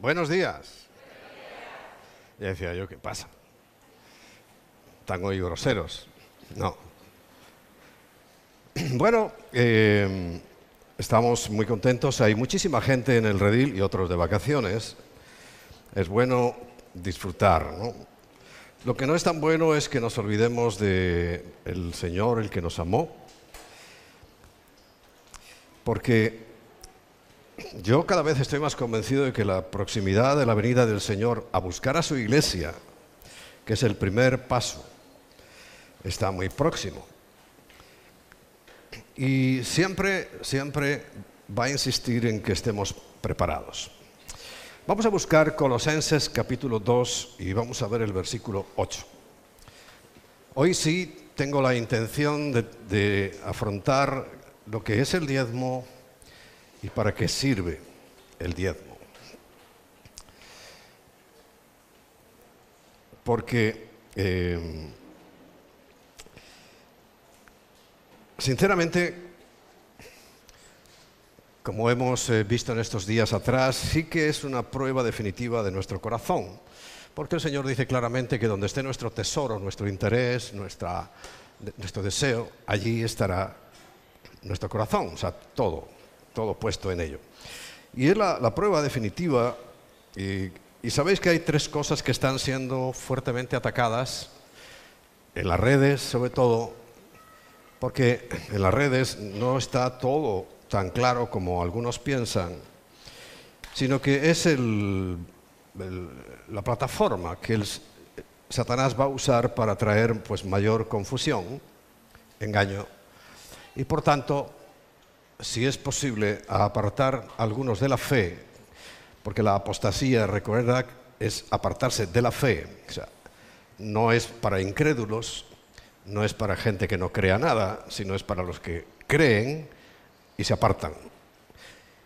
Buenos días. Y decía yo, ¿qué pasa? ¿Están hoy groseros? No. Bueno, eh, estamos muy contentos. Hay muchísima gente en el redil y otros de vacaciones. Es bueno disfrutar, ¿no? Lo que no es tan bueno es que nos olvidemos de el Señor, el que nos amó, porque yo cada vez estoy más convencido de que la proximidad de la venida del Señor a buscar a su iglesia, que es el primer paso, está muy próximo. Y siempre, siempre va a insistir en que estemos preparados. Vamos a buscar Colosenses capítulo 2 y vamos a ver el versículo 8. Hoy sí tengo la intención de, de afrontar lo que es el diezmo y para qué sirve el diezmo. Porque, eh, sinceramente, como hemos eh, visto en estos días atrás, sí que es una prueba definitiva de nuestro corazón. Porque el Señor dice claramente que donde esté nuestro tesoro, nuestro interés, nuestra, nuestro deseo, allí estará nuestro corazón, o sea, todo todo puesto en ello. Y es la, prueba definitiva, y, y sabéis que hay tres cosas que están siendo fuertemente atacadas, en las redes sobre todo, porque en las redes no está todo tan claro como algunos piensan, sino que es la plataforma que el, Satanás va a usar para traer pues, mayor confusión, engaño, y por tanto si es posible, apartar algunos de la fe, porque la apostasía, recuerda, es apartarse de la fe. O sea, no es para incrédulos, no es para gente que no crea nada, sino es para los que creen y se apartan.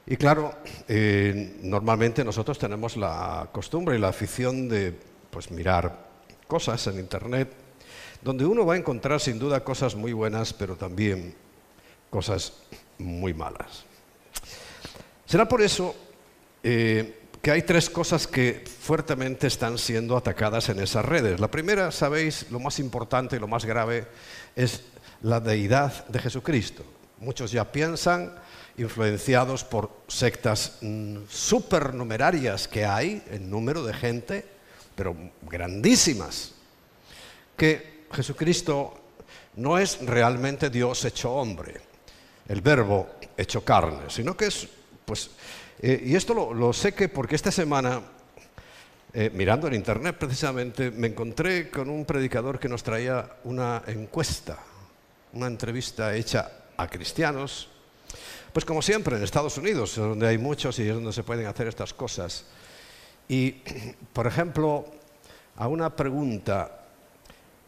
Y claro, eh, normalmente nosotros tenemos la costumbre y la afición de pues, mirar cosas en Internet, donde uno va a encontrar sin duda cosas muy buenas, pero también cosas muy malas. Será por eso eh, que hay tres cosas que fuertemente están siendo atacadas en esas redes. La primera, sabéis, lo más importante y lo más grave es la deidad de Jesucristo. Muchos ya piensan, influenciados por sectas mm, supernumerarias que hay en número de gente, pero grandísimas, que Jesucristo no es realmente Dios hecho hombre el verbo hecho carne, sino que es, pues, eh, y esto lo, sé que porque esta semana, eh, mirando en internet precisamente, me encontré con un predicador que nos traía una encuesta, una entrevista hecha a cristianos, pues como siempre en Estados Unidos, donde hay muchos y es donde se pueden hacer estas cosas. Y, por ejemplo, a una pregunta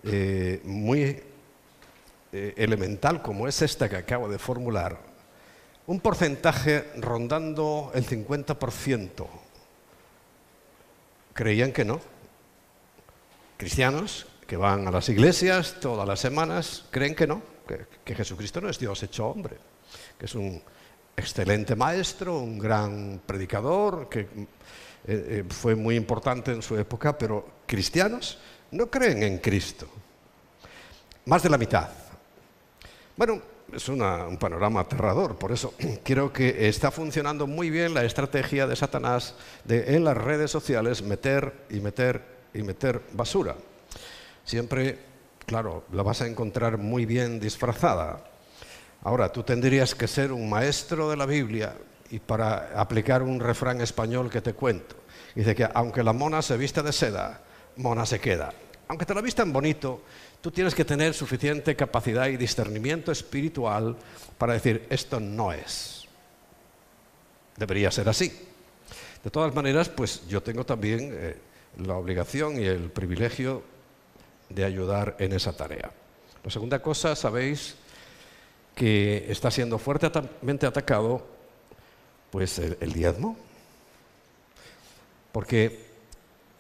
eh, muy eh, elemental como es esta que acabo de formular, un porcentaje rondando el 50% creían que no. Cristianos que van a las iglesias todas las semanas creen que no, que, Jesucristo no es Dios hecho hombre, que es un excelente maestro, un gran predicador, que eh, eh, fue muy importante en su época, pero cristianos no creen en Cristo. Más de la mitad. Bueno, es un panorama aterrador, por eso creo que está funcionando muy bien la estrategia de Satanás de en las redes sociales meter y meter y meter basura. Siempre, claro, la vas a encontrar muy bien disfrazada. Ahora, tú tendrías que ser un maestro de la Biblia y para aplicar un refrán español que te cuento. Dice que aunque la mona se vista de seda, mona se queda. Aunque te la vistan bonito, Tú tienes que tener suficiente capacidad y discernimiento espiritual para decir, esto no es. Debería ser así. De todas maneras, pues yo tengo también eh, la obligación y el privilegio de ayudar en esa tarea. La segunda cosa, sabéis que está siendo fuertemente atacado, pues el diezmo. Porque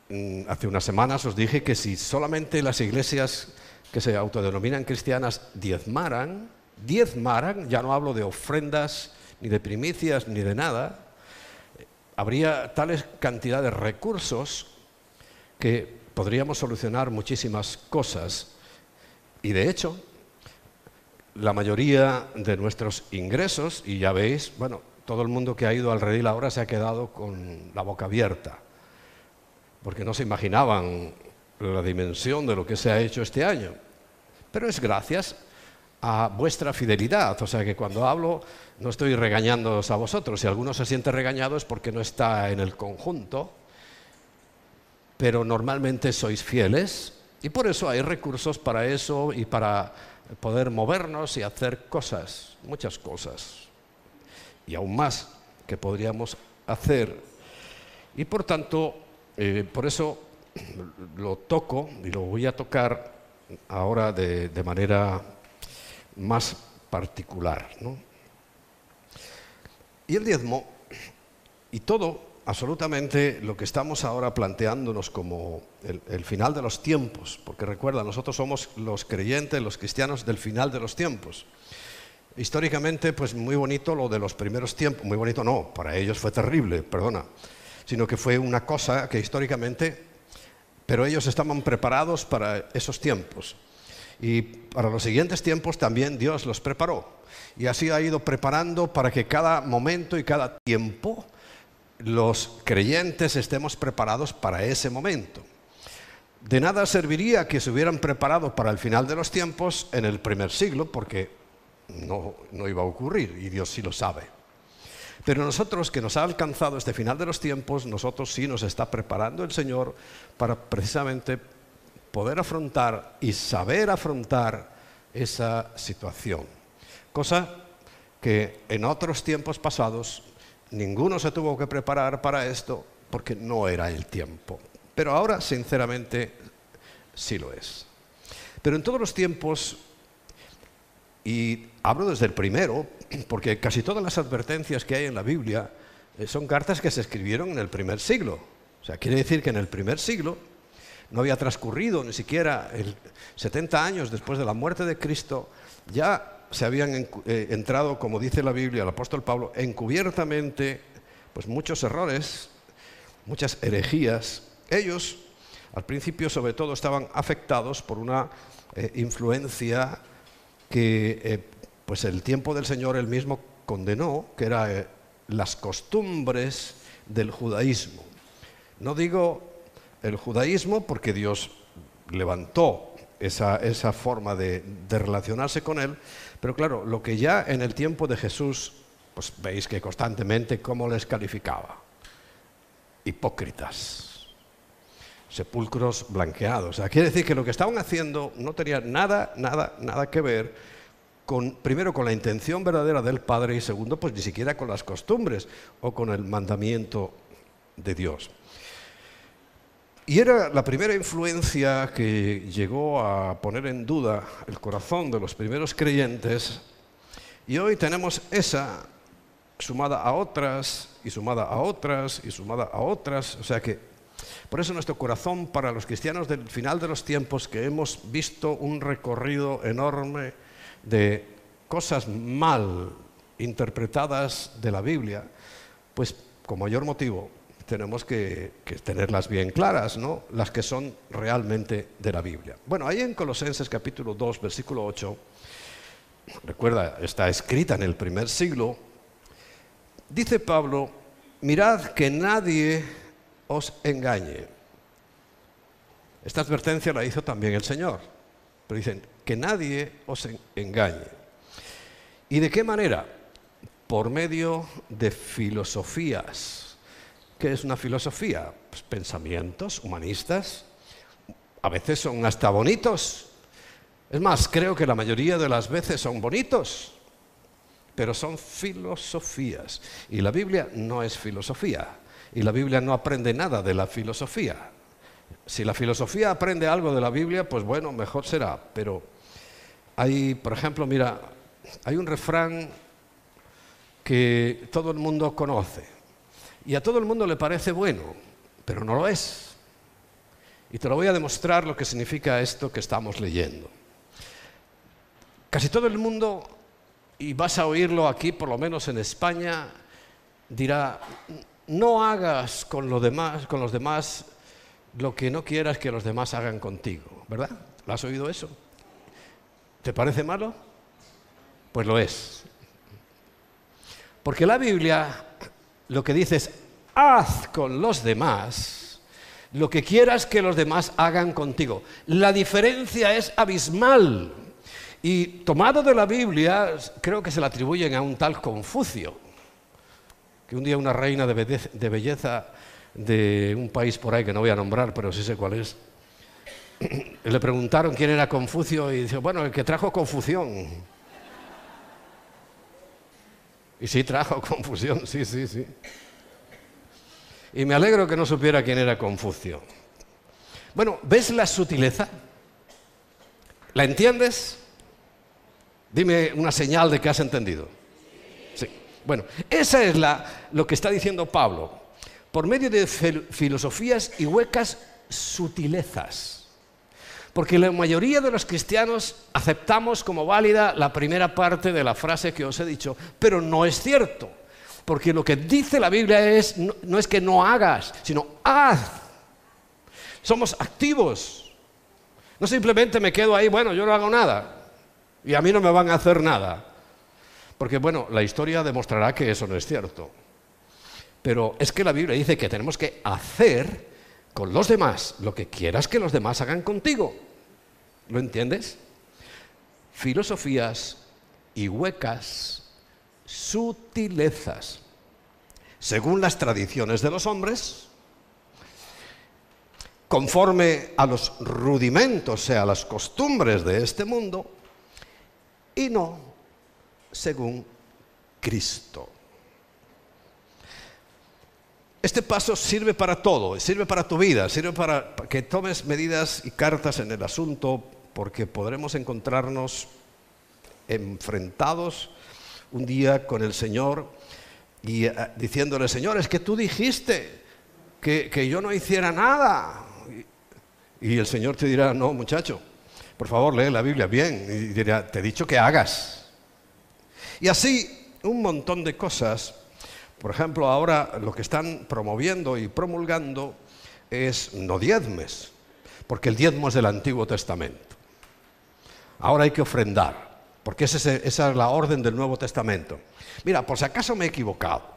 mm, hace unas semanas os dije que si solamente las iglesias que se autodenominan cristianas diezmaran, diezmaran, ya no hablo de ofrendas, ni de primicias, ni de nada, habría tales cantidad de recursos que podríamos solucionar muchísimas cosas. Y de hecho, la mayoría de nuestros ingresos, y ya veis, bueno, todo el mundo que ha ido al redil ahora se ha quedado con la boca abierta, porque no se imaginaban la dimensión de lo que se ha hecho este año. Pero es gracias a vuestra fidelidad. O sea que cuando hablo no estoy regañándoos a vosotros. Si alguno se siente regañado es porque no está en el conjunto. Pero normalmente sois fieles y por eso hay recursos para eso y para poder movernos y hacer cosas, muchas cosas. Y aún más que podríamos hacer. Y por tanto, eh, por eso lo toco y lo voy a tocar ahora de, manera más particular. Y el diezmo, y todo, absolutamente lo que estamos ahora planteándonos como el, el, final de los tiempos, porque recuerda, nosotros somos los creyentes, los cristianos del final de los tiempos. Históricamente, pues muy bonito lo de los primeros tiempos, muy bonito no, para ellos fue terrible, perdona, sino que fue una cosa que históricamente pero ellos estaban preparados para esos tiempos. Y para los siguientes tiempos también Dios los preparó. Y así ha ido preparando para que cada momento y cada tiempo los creyentes estemos preparados para ese momento. De nada serviría que se hubieran preparado para el final de los tiempos en el primer siglo, porque no, no iba a ocurrir y Dios sí lo sabe. Pero nosotros que nos ha alcanzado este final de los tiempos, nosotros sí nos está preparando el Señor para precisamente poder afrontar y saber afrontar esa situación. Cosa que en otros tiempos pasados ninguno se tuvo que preparar para esto porque no era el tiempo. Pero ahora, sinceramente, sí lo es. Pero en todos los tiempos, y hablo desde el primero, porque casi todas las advertencias que hay en la Biblia eh, son cartas que se escribieron en el primer siglo. O sea, quiere decir que en el primer siglo no había transcurrido ni siquiera el 70 años después de la muerte de Cristo, ya se habían eh, entrado, como dice la Biblia, el apóstol Pablo, encubiertamente, pues muchos errores, muchas herejías. Ellos, al principio, sobre todo, estaban afectados por una eh, influencia que pues el tiempo del Señor él mismo condenó, que era eh, las costumbres del judaísmo. No digo el judaísmo porque Dios levantó esa, forma de, relacionarse con él, pero claro, lo que ya en el tiempo de Jesús, pues veis que constantemente cómo les calificaba. Hipócritas, sepulcros blanqueados. O sea, quiere decir que lo que estaban haciendo no tenía nada, nada, nada que ver primero con la intención verdadera del Padre y segundo, pues ni siquiera con las costumbres o con el mandamiento de Dios. Y era la primera influencia que llegó a poner en duda el corazón de los primeros creyentes y hoy tenemos esa sumada a otras y sumada a otras y sumada a otras, o sea que por eso nuestro corazón para los cristianos del final de los tiempos que hemos visto un recorrido enorme de cosas mal interpretadas de la Biblia, pues con mayor motivo tenemos que, tenerlas bien claras, ¿no? Las que son realmente de la Biblia. Bueno, ahí en Colosenses capítulo 2, versículo 8, recuerda, está escrita en el primer siglo, dice Pablo, mirad que nadie os engañe. Esta advertencia la hizo también el Señor. Pero dicen, que nadie os engañe. ¿Y de qué manera? Por medio de filosofías. ¿Qué es una filosofía? Pues pensamientos humanistas. A veces son hasta bonitos. Es más, creo que la mayoría de las veces son bonitos, pero son filosofías. Y la Biblia no es filosofía. Y la Biblia no aprende nada de la filosofía. Si la filosofía aprende algo de la Biblia, pues bueno, mejor será. Pero hay, por ejemplo, mira, hay un refrán que todo el mundo conoce y a todo el mundo le parece bueno, pero no lo es. Y te lo voy a demostrar lo que significa esto que estamos leyendo. Casi todo el mundo, y vas a oírlo aquí, por lo menos en España, dirá, no hagas con los demás, con los demás lo que no quieras que los demás hagan contigo, ¿verdad? ¿Lo has oído eso? ¿Te parece malo? Pues lo es. Porque la Biblia lo que dice es, haz con los demás lo que quieras que los demás hagan contigo. La diferencia es abismal. Y tomado de la Biblia, creo que se la atribuyen a un tal Confucio, que un día una reina de belleza de un país por ahí que no voy a nombrar, pero sí sé cuál es, le preguntaron quién era Confucio y dice, bueno, el que trajo confusión. Y sí trajo confusión, sí, sí, sí. Y me alegro que no supiera quién era Confucio. Bueno, ¿ves la sutileza? ¿La entiendes? Dime una señal de que has entendido. Sí. Bueno, esa es la, lo que está diciendo Pablo. Por medio de filosofías y huecas sutilezas. Porque la mayoría de los cristianos aceptamos como válida la primera parte de la frase que os he dicho, pero no es cierto. Porque lo que dice la Biblia es, no, es que no hagas, sino haz. Somos activos. No simplemente me quedo ahí, bueno, yo no hago nada. Y a mí no me van a hacer nada. Porque bueno, la historia demostrará que eso no es cierto. Pero es que la Biblia dice que tenemos que hacer con los demás lo que quieras que los demás hagan contigo. ¿Lo entiendes? Filosofías y huecas sutilezas. Según las tradiciones de los hombres, conforme a los rudimentos, o sea, a las costumbres de este mundo, y no según Cristo. Este paso sirve para todo, sirve para tu vida, sirve para que tomes medidas y cartas en el asunto, porque podremos encontrarnos enfrentados un día con el Señor y eh, diciéndole, Señor, es que tú dijiste que, que yo no hiciera nada. Y, y el Señor te dirá, no, muchacho, por favor, lee la Biblia bien. Y dirá, te he dicho que hagas. Y así, un montón de cosas. Por ejemplo, ahora lo que están promoviendo y promulgando es no diezmes, porque el diezmo es del Antiguo Testamento. Ahora hay que ofrendar, porque esa es la orden del Nuevo Testamento. Mira, por si acaso me he equivocado.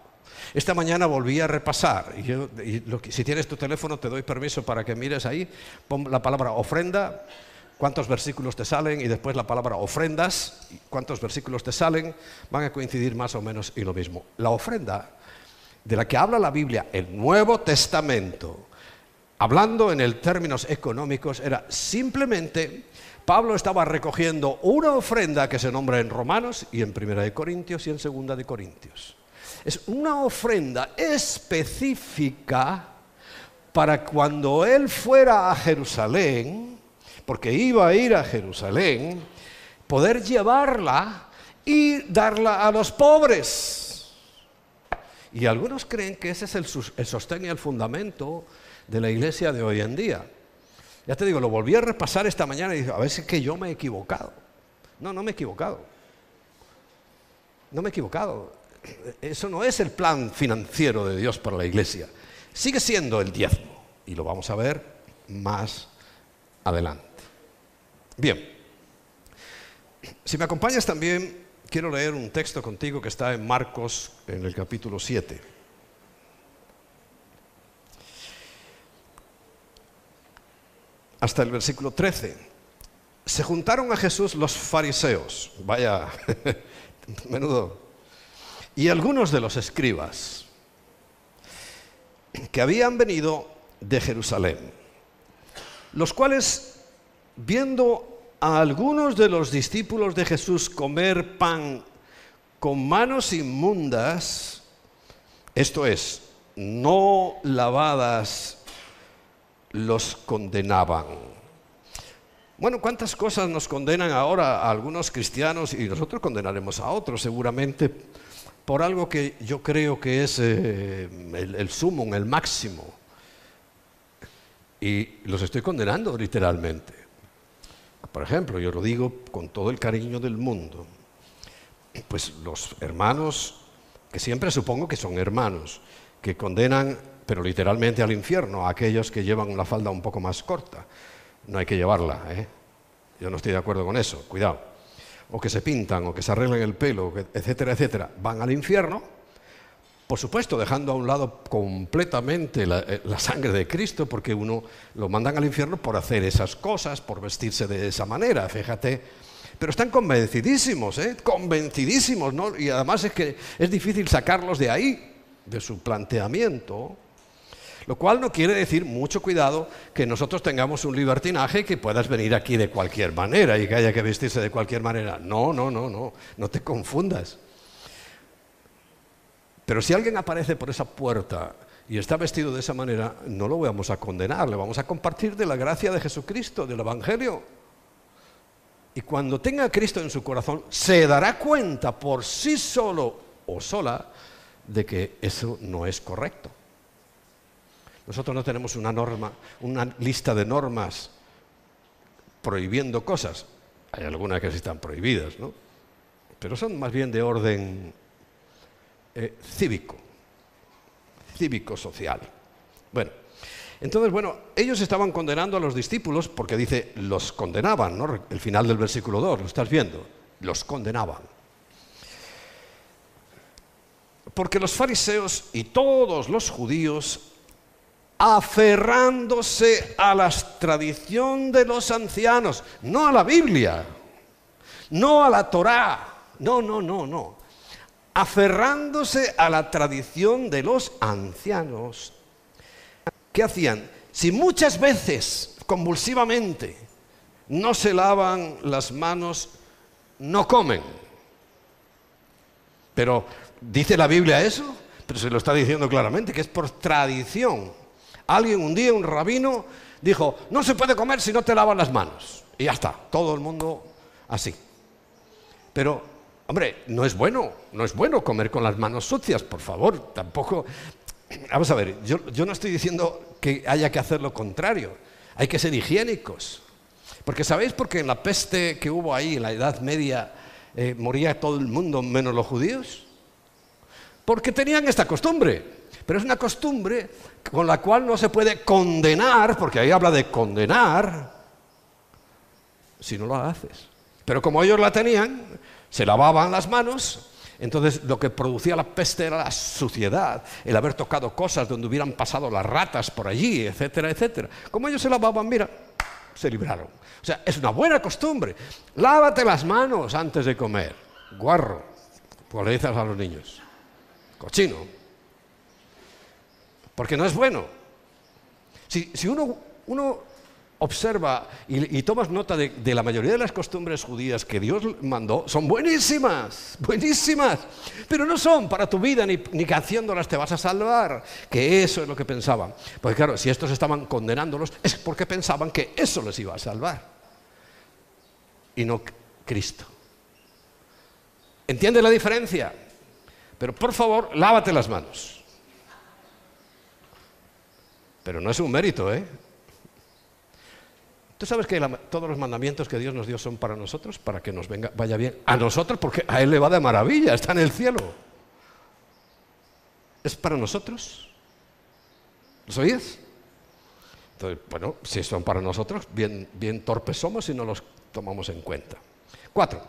Esta mañana volví a repasar, y, si tienes tu teléfono te doy permiso para que mires ahí, pon la palabra ofrenda, cuántos versículos te salen y después la palabra ofrendas, cuántos versículos te salen, van a coincidir más o menos y lo mismo. La ofrenda de la que habla la Biblia, el Nuevo Testamento, hablando en el términos económicos, era simplemente Pablo estaba recogiendo una ofrenda que se nombra en Romanos y en Primera de Corintios y en Segunda de Corintios. Es una ofrenda específica para cuando él fuera a Jerusalén, porque iba a ir a Jerusalén, poder llevarla y darla a los pobres. Y algunos creen que ese es el, sostén y el fundamento de la iglesia de hoy en día. Ya te digo, lo volví a repasar esta mañana y dije, a ver si es que yo me he equivocado. No, no me he equivocado. No me he equivocado. Eso no es el plan financiero de Dios para la iglesia. Sigue siendo el diezmo. Y lo vamos a ver más adelante. Bien, si me acompañas también, quiero leer un texto contigo que está en Marcos, en el capítulo 7. Hasta el versículo 13. Se juntaron a Jesús los fariseos, vaya, menudo, y algunos de los escribas que habían venido de Jerusalén, los cuales viendo a algunos de los discípulos de Jesús comer pan con manos inmundas, esto es, no lavadas, los condenaban. Bueno, ¿cuántas cosas nos condenan ahora a algunos cristianos y nosotros condenaremos a otros seguramente por algo que yo creo que es eh, el, el sumo, el máximo? Y los estoy condenando literalmente. Por ejemplo, yo lo digo con todo el cariño del mundo, pues los hermanos, que siempre supongo que son hermanos, que condenan, pero literalmente al infierno, a aquellos que llevan una falda un poco más corta. No hay que llevarla, ¿eh? Yo no estoy de acuerdo con eso, cuidado. O que se pintan, o que se arreglan el pelo, etcétera, etcétera. Van al infierno, por supuesto, dejando a un lado completamente la, eh, la, sangre de Cristo, porque uno lo mandan al infierno por hacer esas cosas, por vestirse de esa manera, fíjate. Pero están convencidísimos, ¿eh? convencidísimos, ¿no? Y además es que es difícil sacarlos de ahí, de su planteamiento. Lo cual no quiere decir, mucho cuidado, que nosotros tengamos un libertinaje que puedas venir aquí de cualquier manera y que haya que vestirse de cualquier manera. No, no, no, no, no te confundas. Pero si alguien aparece por esa puerta y está vestido de esa manera, no lo vamos a condenar, le vamos a compartir de la gracia de Jesucristo, del Evangelio. Y cuando tenga a Cristo en su corazón, se dará cuenta por sí solo o sola de que eso no es correcto. Nosotros no tenemos una norma, una lista de normas prohibiendo cosas. Hay algunas que sí están prohibidas, ¿no? Pero son más bien de orden eh, cívico, cívico-social. Bueno, entonces, bueno, ellos estaban condenando a los discípulos porque dice, los condenaban, ¿no? El final del versículo 2, lo estás viendo, los condenaban. Porque los fariseos y todos los judíos aferrándose a la tradición de los ancianos, no a la Biblia, no a la Torá, no, no, no, no, aferrándose a la tradición de los ancianos. ¿Qué hacían? Si muchas veces, convulsivamente, no se lavan las manos, no comen. Pero, ¿dice la Biblia eso? Pero se lo está diciendo claramente, que es por tradición. Alguien un día, un rabino, dijo, no se puede comer si no te lavas las manos. Y ya está, todo el mundo así. Pero, hombre, no es bueno, no es bueno comer con las manos sucias, por favor, tampoco... Vamos a ver, yo, no estoy diciendo que haya que hacer lo contrario, hay que ser higiénicos. Porque ¿sabéis por qué en la peste que hubo ahí en la Edad Media eh, moría todo el mundo menos los judíos? Porque tenían esta costumbre. Pero es una costumbre con la cual no se puede condenar, porque ahí habla de condenar, si no lo haces. Pero como ellos la tenían, se lavaban las manos, entonces lo que producía la peste era la suciedad, el haber tocado cosas donde hubieran pasado las ratas por allí, etcétera, etcétera. Como ellos se lavaban, mira, se libraron. O sea, es una buena costumbre. Lávate las manos antes de comer. Guarro, pues le dices a los niños. Cochino porque no es bueno. Si, uno, observa y, tomas nota de, la mayoría de las costumbres judías que Dios mandó, son buenísimas, buenísimas, pero no son para tu vida ni, ni que haciéndolas te vas a salvar, que eso es lo que pensaban. Porque claro, si estos estaban condenándolos es porque pensaban que eso les iba a salvar y no Cristo. ¿Entiendes la diferencia? Pero por favor, lávate las manos. Pero no es un mérito, ¿eh? ¿Tú sabes que todos los mandamientos que Dios nos dio son para nosotros, para que nos venga, vaya bien? A nosotros, porque a Él le va de maravilla, está en el cielo. ¿Es para nosotros? ¿Los oíes? Entonces, bueno, si son para nosotros, bien, bien torpes somos y no los tomamos en cuenta. Cuatro.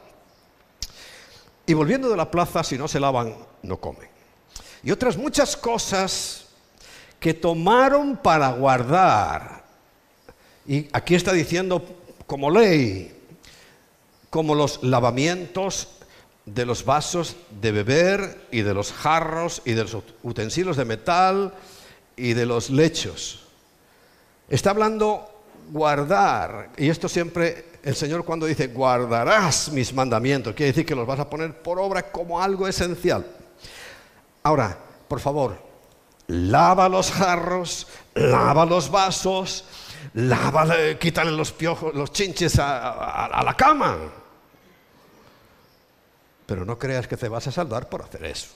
Y volviendo de la plaza, si no se lavan, no comen. Y otras muchas cosas que tomaron para guardar. Y aquí está diciendo como ley, como los lavamientos de los vasos de beber y de los jarros y de los utensilios de metal y de los lechos. Está hablando guardar, y esto siempre el Señor cuando dice guardarás mis mandamientos, quiere decir que los vas a poner por obra como algo esencial. Ahora, por favor, lava los jarros, lava los vasos, lava, quítale los piojos, los chinches a, la cama. Pero no creas que te vas a salvar por hacer eso.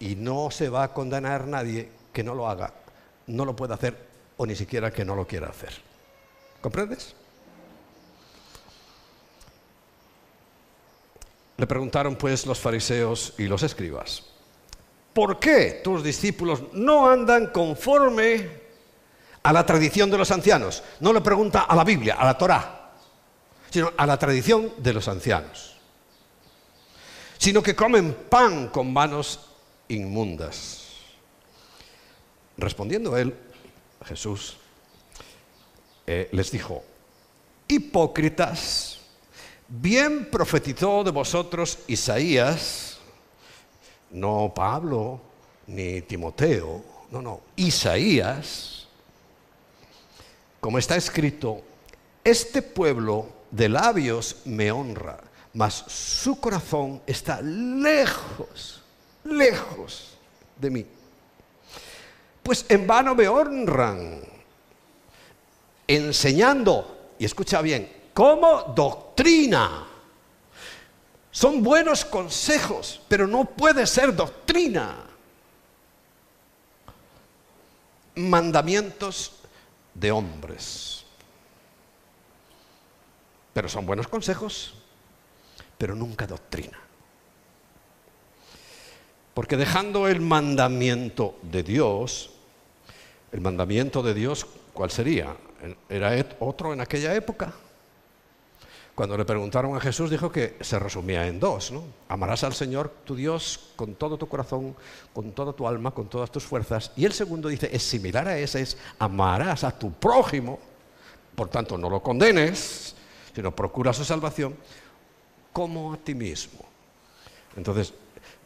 Y no se va a condenar nadie que no lo haga, no lo pueda hacer o ni siquiera que no lo quiera hacer. ¿Comprendes? Le preguntaron pues los fariseos y los escribas. ¿Por qué tus discípulos no andan conforme a la tradición de los ancianos? No le pregunta a la Biblia, a la Torá, sino a la tradición de los ancianos. Sino que comen pan con manos inmundas. Respondiendo él, Jesús eh, les dijo, hipócritas, bien profetizó de vosotros Isaías, no Pablo ni Timoteo, no, no, Isaías, como está escrito, este pueblo de labios me honra, mas su corazón está lejos, lejos de mí. Pues en vano me honran, enseñando, y escucha bien, como doctrina. Son buenos consejos, pero no puede ser doctrina. Mandamientos de hombres. Pero son buenos consejos, pero nunca doctrina. Porque dejando el mandamiento de Dios, el mandamiento de Dios, ¿cuál sería? ¿Era otro en aquella época? Cuando le preguntaron a Jesús dijo que se resumía en dos, ¿no? Amarás al Señor tu Dios con todo tu corazón, con toda tu alma, con todas tus fuerzas. Y el segundo dice, es similar a ese, es amarás a tu prójimo, por tanto no lo condenes, sino procura su salvación, como a ti mismo. Entonces,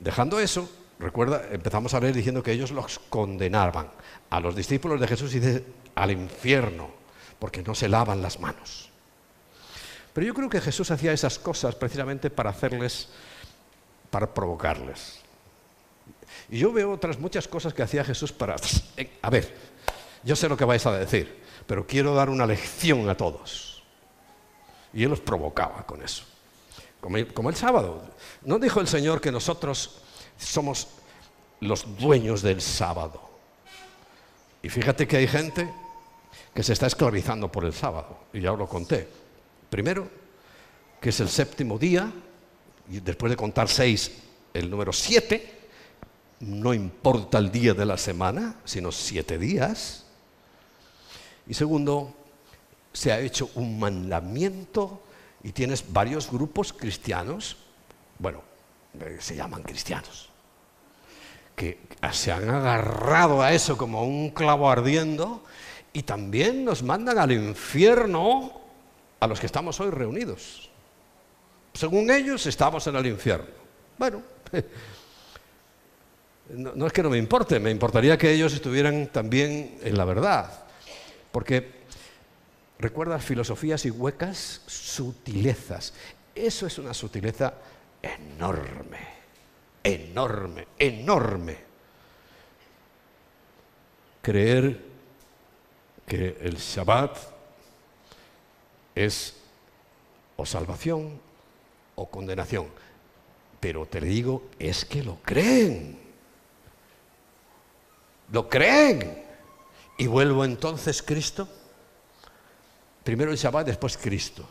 dejando eso, recuerda, empezamos a ver diciendo que ellos los condenaban. A los discípulos de Jesús dice al infierno, porque no se lavan las manos. Pero yo creo que Jesús hacía esas cosas precisamente para hacerles, para provocarles. Y yo veo otras muchas cosas que hacía Jesús para... A ver, yo sé lo que vais a decir, pero quiero dar una lección a todos. Y él los provocaba con eso. Como el, como el sábado. ¿No dijo el Señor que nosotros somos los dueños del sábado? Y fíjate que hay gente que se está esclavizando por el sábado. Y ya os lo conté. Primero, que es el séptimo día, y después de contar seis, el número siete, no importa el día de la semana, sino siete días. Y segundo, se ha hecho un mandamiento y tienes varios grupos cristianos, bueno, eh, se llaman cristianos, que se han agarrado a eso como un clavo ardiendo y también nos mandan al infierno a los que estamos hoy reunidos. Según ellos, estamos en el infierno. Bueno, no, es que no me importe, me importaría que ellos estuvieran también en la verdad. Porque, recuerdas, filosofías y huecas, sutilezas. Eso es una sutileza enorme, enorme, enorme. Creer que el Shabbat es o salvación o condenación. Pero te digo, es que lo creen. Lo creen. Y vuelvo entonces Cristo. Primero el Shabbat, después Cristo.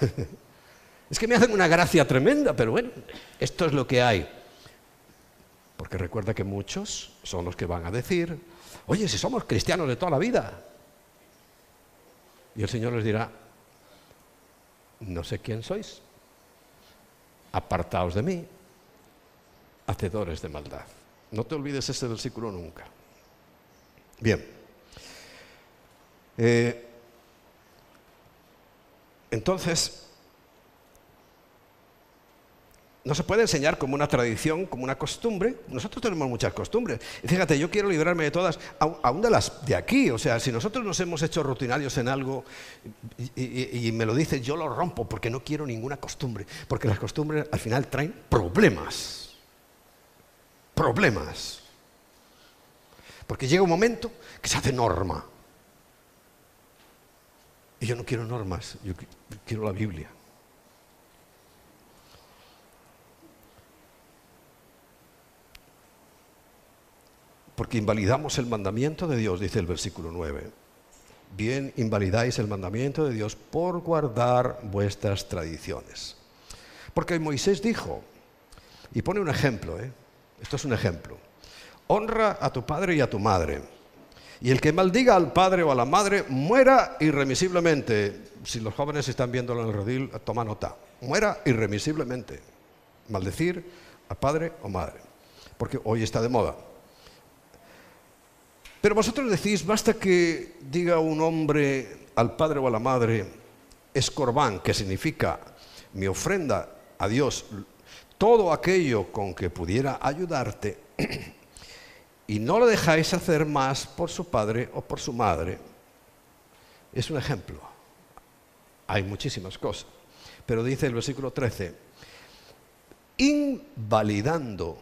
es que me hacen una gracia tremenda, pero bueno, esto es lo que hay. Porque recuerda que muchos son los que van a decir, oye, si somos cristianos de toda la vida, y el Señor les dirá, no sé quién sois, apartaos de mí, hacedores de maldad. No te olvides ese versículo nunca. Bien. Eh, entonces, no se puede enseñar como una tradición, como una costumbre. Nosotros tenemos muchas costumbres. Fíjate, yo quiero librarme de todas, aún de las de aquí. O sea, si nosotros nos hemos hecho rutinarios en algo y, y, me lo dices, yo lo rompo porque no quiero ninguna costumbre. Porque las costumbres al final traen problemas. Problemas. Porque llega un momento que se hace norma. Y yo no quiero normas, yo quiero la Biblia. Porque invalidamos el mandamiento de Dios, dice el versículo 9. Bien invalidáis el mandamiento de Dios por guardar vuestras tradiciones. Porque Moisés dijo, y pone un ejemplo, ¿eh? Esto es un ejemplo. Honra a tu padre y a tu madre. Y el que maldiga al padre o a la madre muera irremisiblemente. Si los jóvenes están viéndolo en el redil, toma nota. Muera irremisiblemente. Maldecir a padre o madre. Porque hoy está de moda. Pero vosotros decís, basta que diga un hombre al padre o a la madre, escorbán, que significa mi ofrenda a Dios, todo aquello con que pudiera ayudarte, y no lo dejáis hacer más por su padre o por su madre. Es un ejemplo. Hay muchísimas cosas. Pero dice el versículo 13, invalidando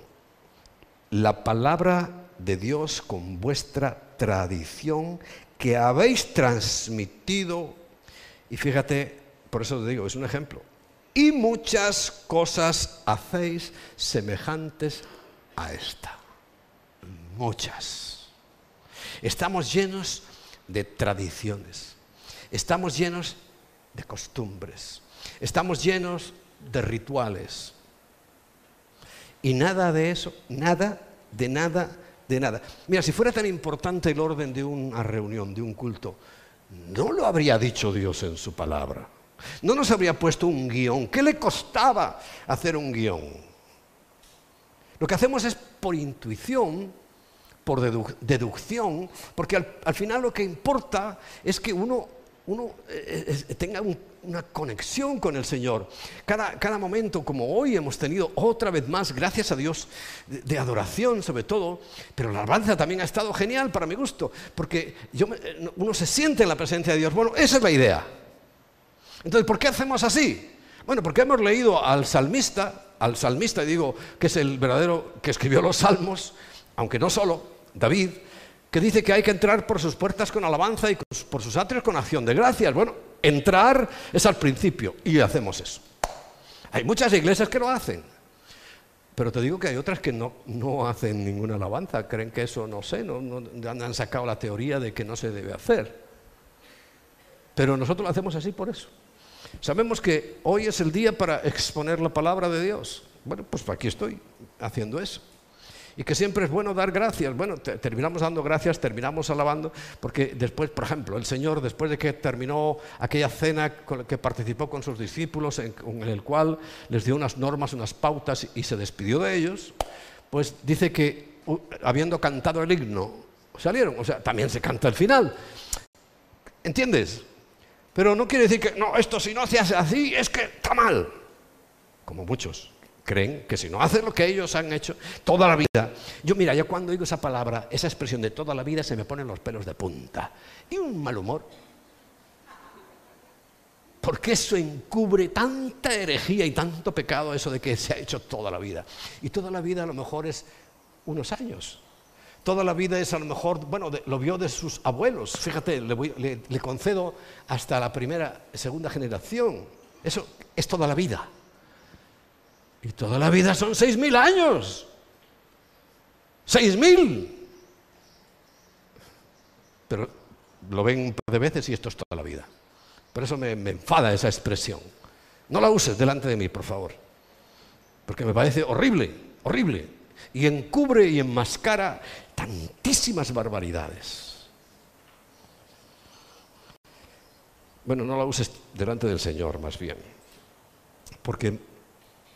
la palabra de Dios con vuestra tradición que habéis transmitido. Y fíjate, por eso te digo, es un ejemplo. Y muchas cosas hacéis semejantes a esta muchas. Estamos llenos de tradiciones, estamos llenos de costumbres, estamos llenos de rituales. Y nada de eso, nada, de nada, de nada. Mira, si fuera tan importante el orden de una reunión, de un culto, no lo habría dicho Dios en su palabra. No nos habría puesto un guion. ¿Qué le costaba hacer un guion? Lo que hacemos es por intuición por deducción, porque al, final lo que importa es que uno, eh, eh, tenga una conexión con el Señor. Cada, cada, momento, como hoy hemos tenido otra vez más, gracias a Dios, de, adoración sobre todo, pero la alabanza también ha estado genial para mi gusto, porque yo, eh, uno se siente en la presencia de Dios. Bueno, esa es la idea. Entonces, ¿por qué hacemos así? Bueno, porque hemos leído al salmista, al salmista digo que es el verdadero que escribió los salmos, aunque no solo, David, que dice que hay que entrar por sus puertas con alabanza y por sus atrios con acción de gracias. Bueno, entrar es al principio y hacemos eso. Hay muchas iglesias que lo hacen, pero te digo que hay otras que no, no hacen ninguna alabanza, creen que eso no sé, no, no, han sacado la teoría de que no se debe hacer. Pero nosotros lo hacemos así por eso. Sabemos que hoy es el día para exponer la palabra de Dios. Bueno, pues aquí estoy haciendo eso y que siempre es bueno dar gracias. Bueno, terminamos dando gracias, terminamos alabando, porque después, por ejemplo, el Señor, después de que terminó aquella cena que participó con sus discípulos, en, en el cual les dio unas normas, unas pautas y se despidió de ellos, pues dice que habiendo cantado el himno, salieron, o sea, también se canta el final. ¿Entiendes? Pero no quiere decir que, no, esto si no se hace así es que está mal, como muchos creen que si no hacen lo que ellos han hecho toda la vida. Yo, mira, yo cuando digo esa palabra, esa expresión de toda la vida, se me ponen los pelos de punta y un mal humor. Porque eso encubre tanta herejía y tanto pecado, eso de que se ha hecho toda la vida. Y toda la vida a lo mejor es unos años. Toda la vida es a lo mejor, bueno, lo vio de sus abuelos. Fíjate, le, le concedo hasta la primera, segunda generación. Eso es toda la vida. Y toda la vida son seis mil años. Seis mil. Pero lo ven un par de veces y esto es toda la vida. Por eso me, me enfada esa expresión. No la uses delante de mí, por favor. Porque me parece horrible, horrible. Y encubre y enmascara tantísimas barbaridades. Bueno, no la uses delante del Señor, más bien. Porque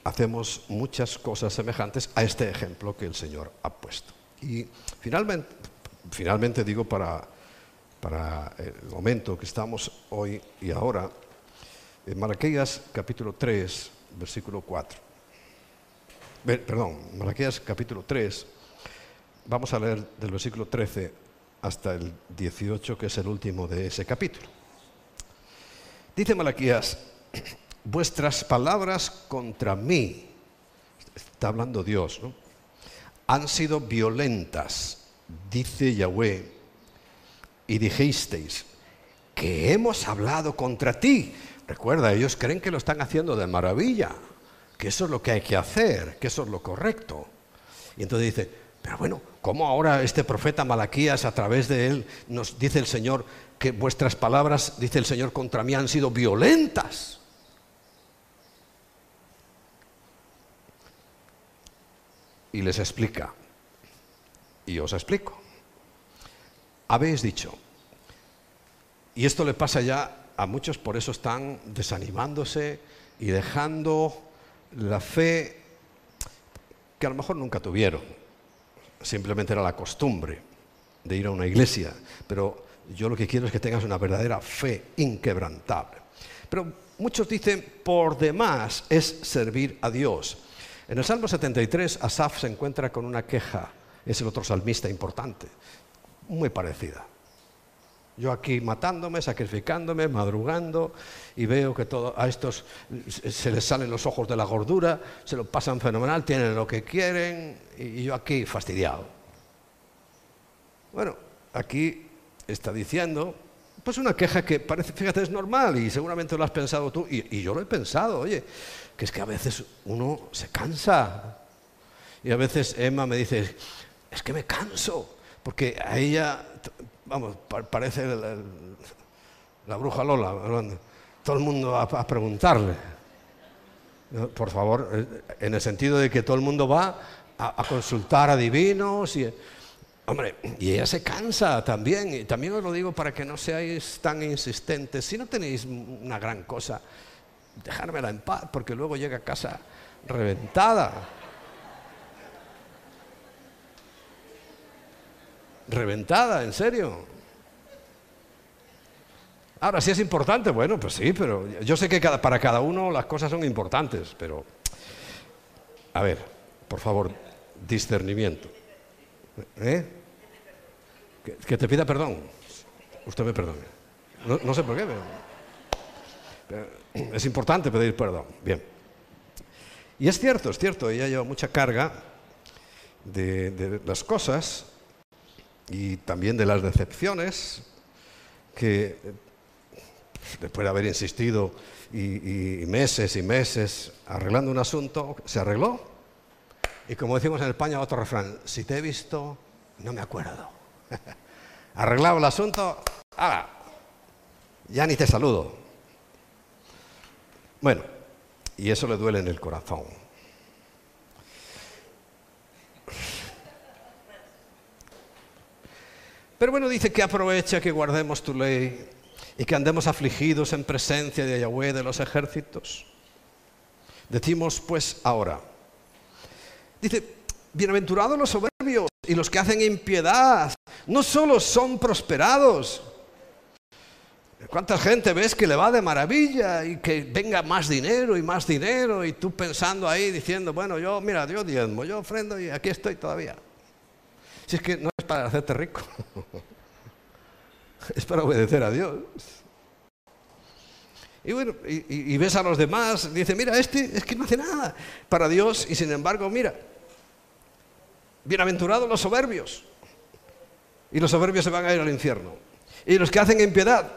hacemos muchas cosas semejantes a este ejemplo que el Señor ha puesto. Y finalmente, digo para, para el momento que estamos hoy y ahora, en Malaquías capítulo 3, versículo 4. Perdón, Malaquías capítulo 3, vamos a leer del versículo 13 hasta el 18, que es el último de ese capítulo. Dice Malaquías, vuestras palabras contra mí, está hablando Dios, ¿no? han sido violentas, dice Yahweh, y dijisteis que hemos hablado contra ti. Recuerda, ellos creen que lo están haciendo de maravilla, que eso es lo que hay que hacer, que eso es lo correcto. Y entonces dice, pero bueno, ¿cómo ahora este profeta Malaquías a través de él nos dice el Señor que vuestras palabras, dice el Señor, contra mí han sido violentas? Y les explica. Y os explico. Habéis dicho, y esto le pasa ya a muchos, por eso están desanimándose y dejando la fe que a lo mejor nunca tuvieron. Simplemente era la costumbre de ir a una iglesia, pero yo lo que quiero es que tengas una verdadera fe inquebrantable. Pero muchos dicen, por demás es servir a Dios. En el Salmo 73, Asaf se encuentra con una queja, es el otro salmista importante, muy parecida. Yo aquí matándome, sacrificándome, madrugando, y veo que todo, a estos se les salen los ojos de la gordura, se lo pasan fenomenal, tienen lo que quieren, y yo aquí fastidiado. Bueno, aquí está diciendo, pues una queja que parece, fíjate, es normal y seguramente lo has pensado tú, y, yo lo he pensado, oye, que es que a veces uno se cansa. Y a veces Emma me dice, es que me canso, porque a ella, vamos, parece la, bruja Lola, todo el mundo va a preguntarle. Por favor, eh, en el sentido de que todo el mundo va a, a consultar a divinos y Hombre, y ella se cansa también, y también os lo digo para que no seáis tan insistentes. Si no tenéis una gran cosa, dejármela en paz, porque luego llega a casa reventada. Reventada, en serio. Ahora, si es importante, bueno, pues sí, pero yo sé que para cada uno las cosas son importantes, pero... A ver, por favor, discernimiento. ¿Eh? Que, te pida perdón. Usted me perdone. No, sé por qué, pero, es importante pedir perdón. Bien. Y es cierto, es cierto, ella lleva mucha carga de, las cosas y también de las decepciones que después de haber insistido y, meses y meses arreglando un asunto, se arregló. Y como decimos en España, otro refrán, si te he visto, no me acuerdo. Arreglado el asunto, ya ni te saludo. Bueno, y eso le duele en el corazón. Pero bueno, dice que aprovecha que guardemos tu ley y que andemos afligidos en presencia de Yahweh de los ejércitos. Decimos pues ahora, dice, bienaventurados los soberbios y los que hacen impiedad, no solo son prosperados. ¿Cuánta gente ves que le va de maravilla y que venga más dinero y más dinero y tú pensando ahí diciendo, bueno, yo, mira, yo diezmo, yo ofrendo y aquí estoy todavía? Si es que no es para hacerte rico, es para obedecer a Dios. Y bueno, y, ves a los demás, dice, mira, este es que no hace nada para Dios y sin embargo, mira, bienaventurados los soberbios. Y los soberbios se van a ir al infierno. Y los que hacen impiedad,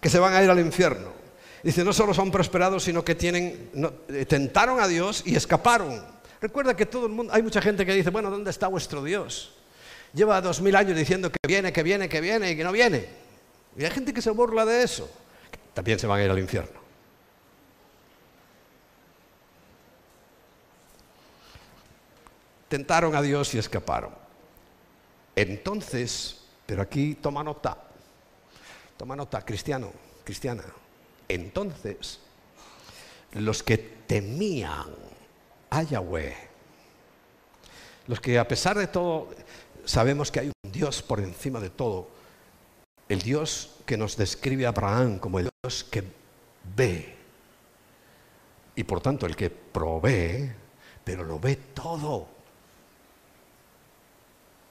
que se van a ir al infierno. Dice, no solo son prosperados, sino que tienen, eh, tentaron a Dios y escaparon. Recuerda que todo el mundo, hay mucha gente que dice, bueno, ¿dónde está vuestro Dios? Lleva dos mil años diciendo que viene, que viene, que viene y que no viene. Y hay gente que se burla de eso. También se van a ir al infierno. Tentaron a Dios y escaparon. Entonces, pero aquí toma nota, toma nota, cristiano, cristiana. Entonces, los que temían a Yahweh, los que a pesar de todo sabemos que hay un Dios por encima de todo, el Dios que nos describe a Abraham como el Dios que ve y por tanto el que provee, pero lo ve todo.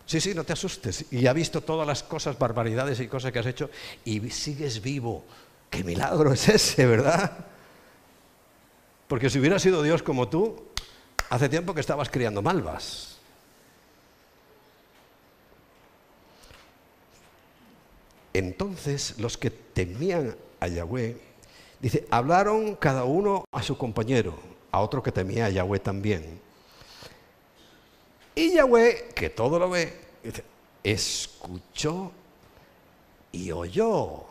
Sí, sí, no te asustes. Y ha visto todas las cosas, barbaridades y cosas que has hecho y sigues vivo. Qué milagro es ese, ¿verdad? Porque si hubiera sido Dios como tú, hace tiempo que estabas criando malvas. Entonces los que temían a Yahweh, dice, hablaron cada uno a su compañero, a otro que temía a Yahweh también y Yahweh, que todo lo ve, escuchó y oyó.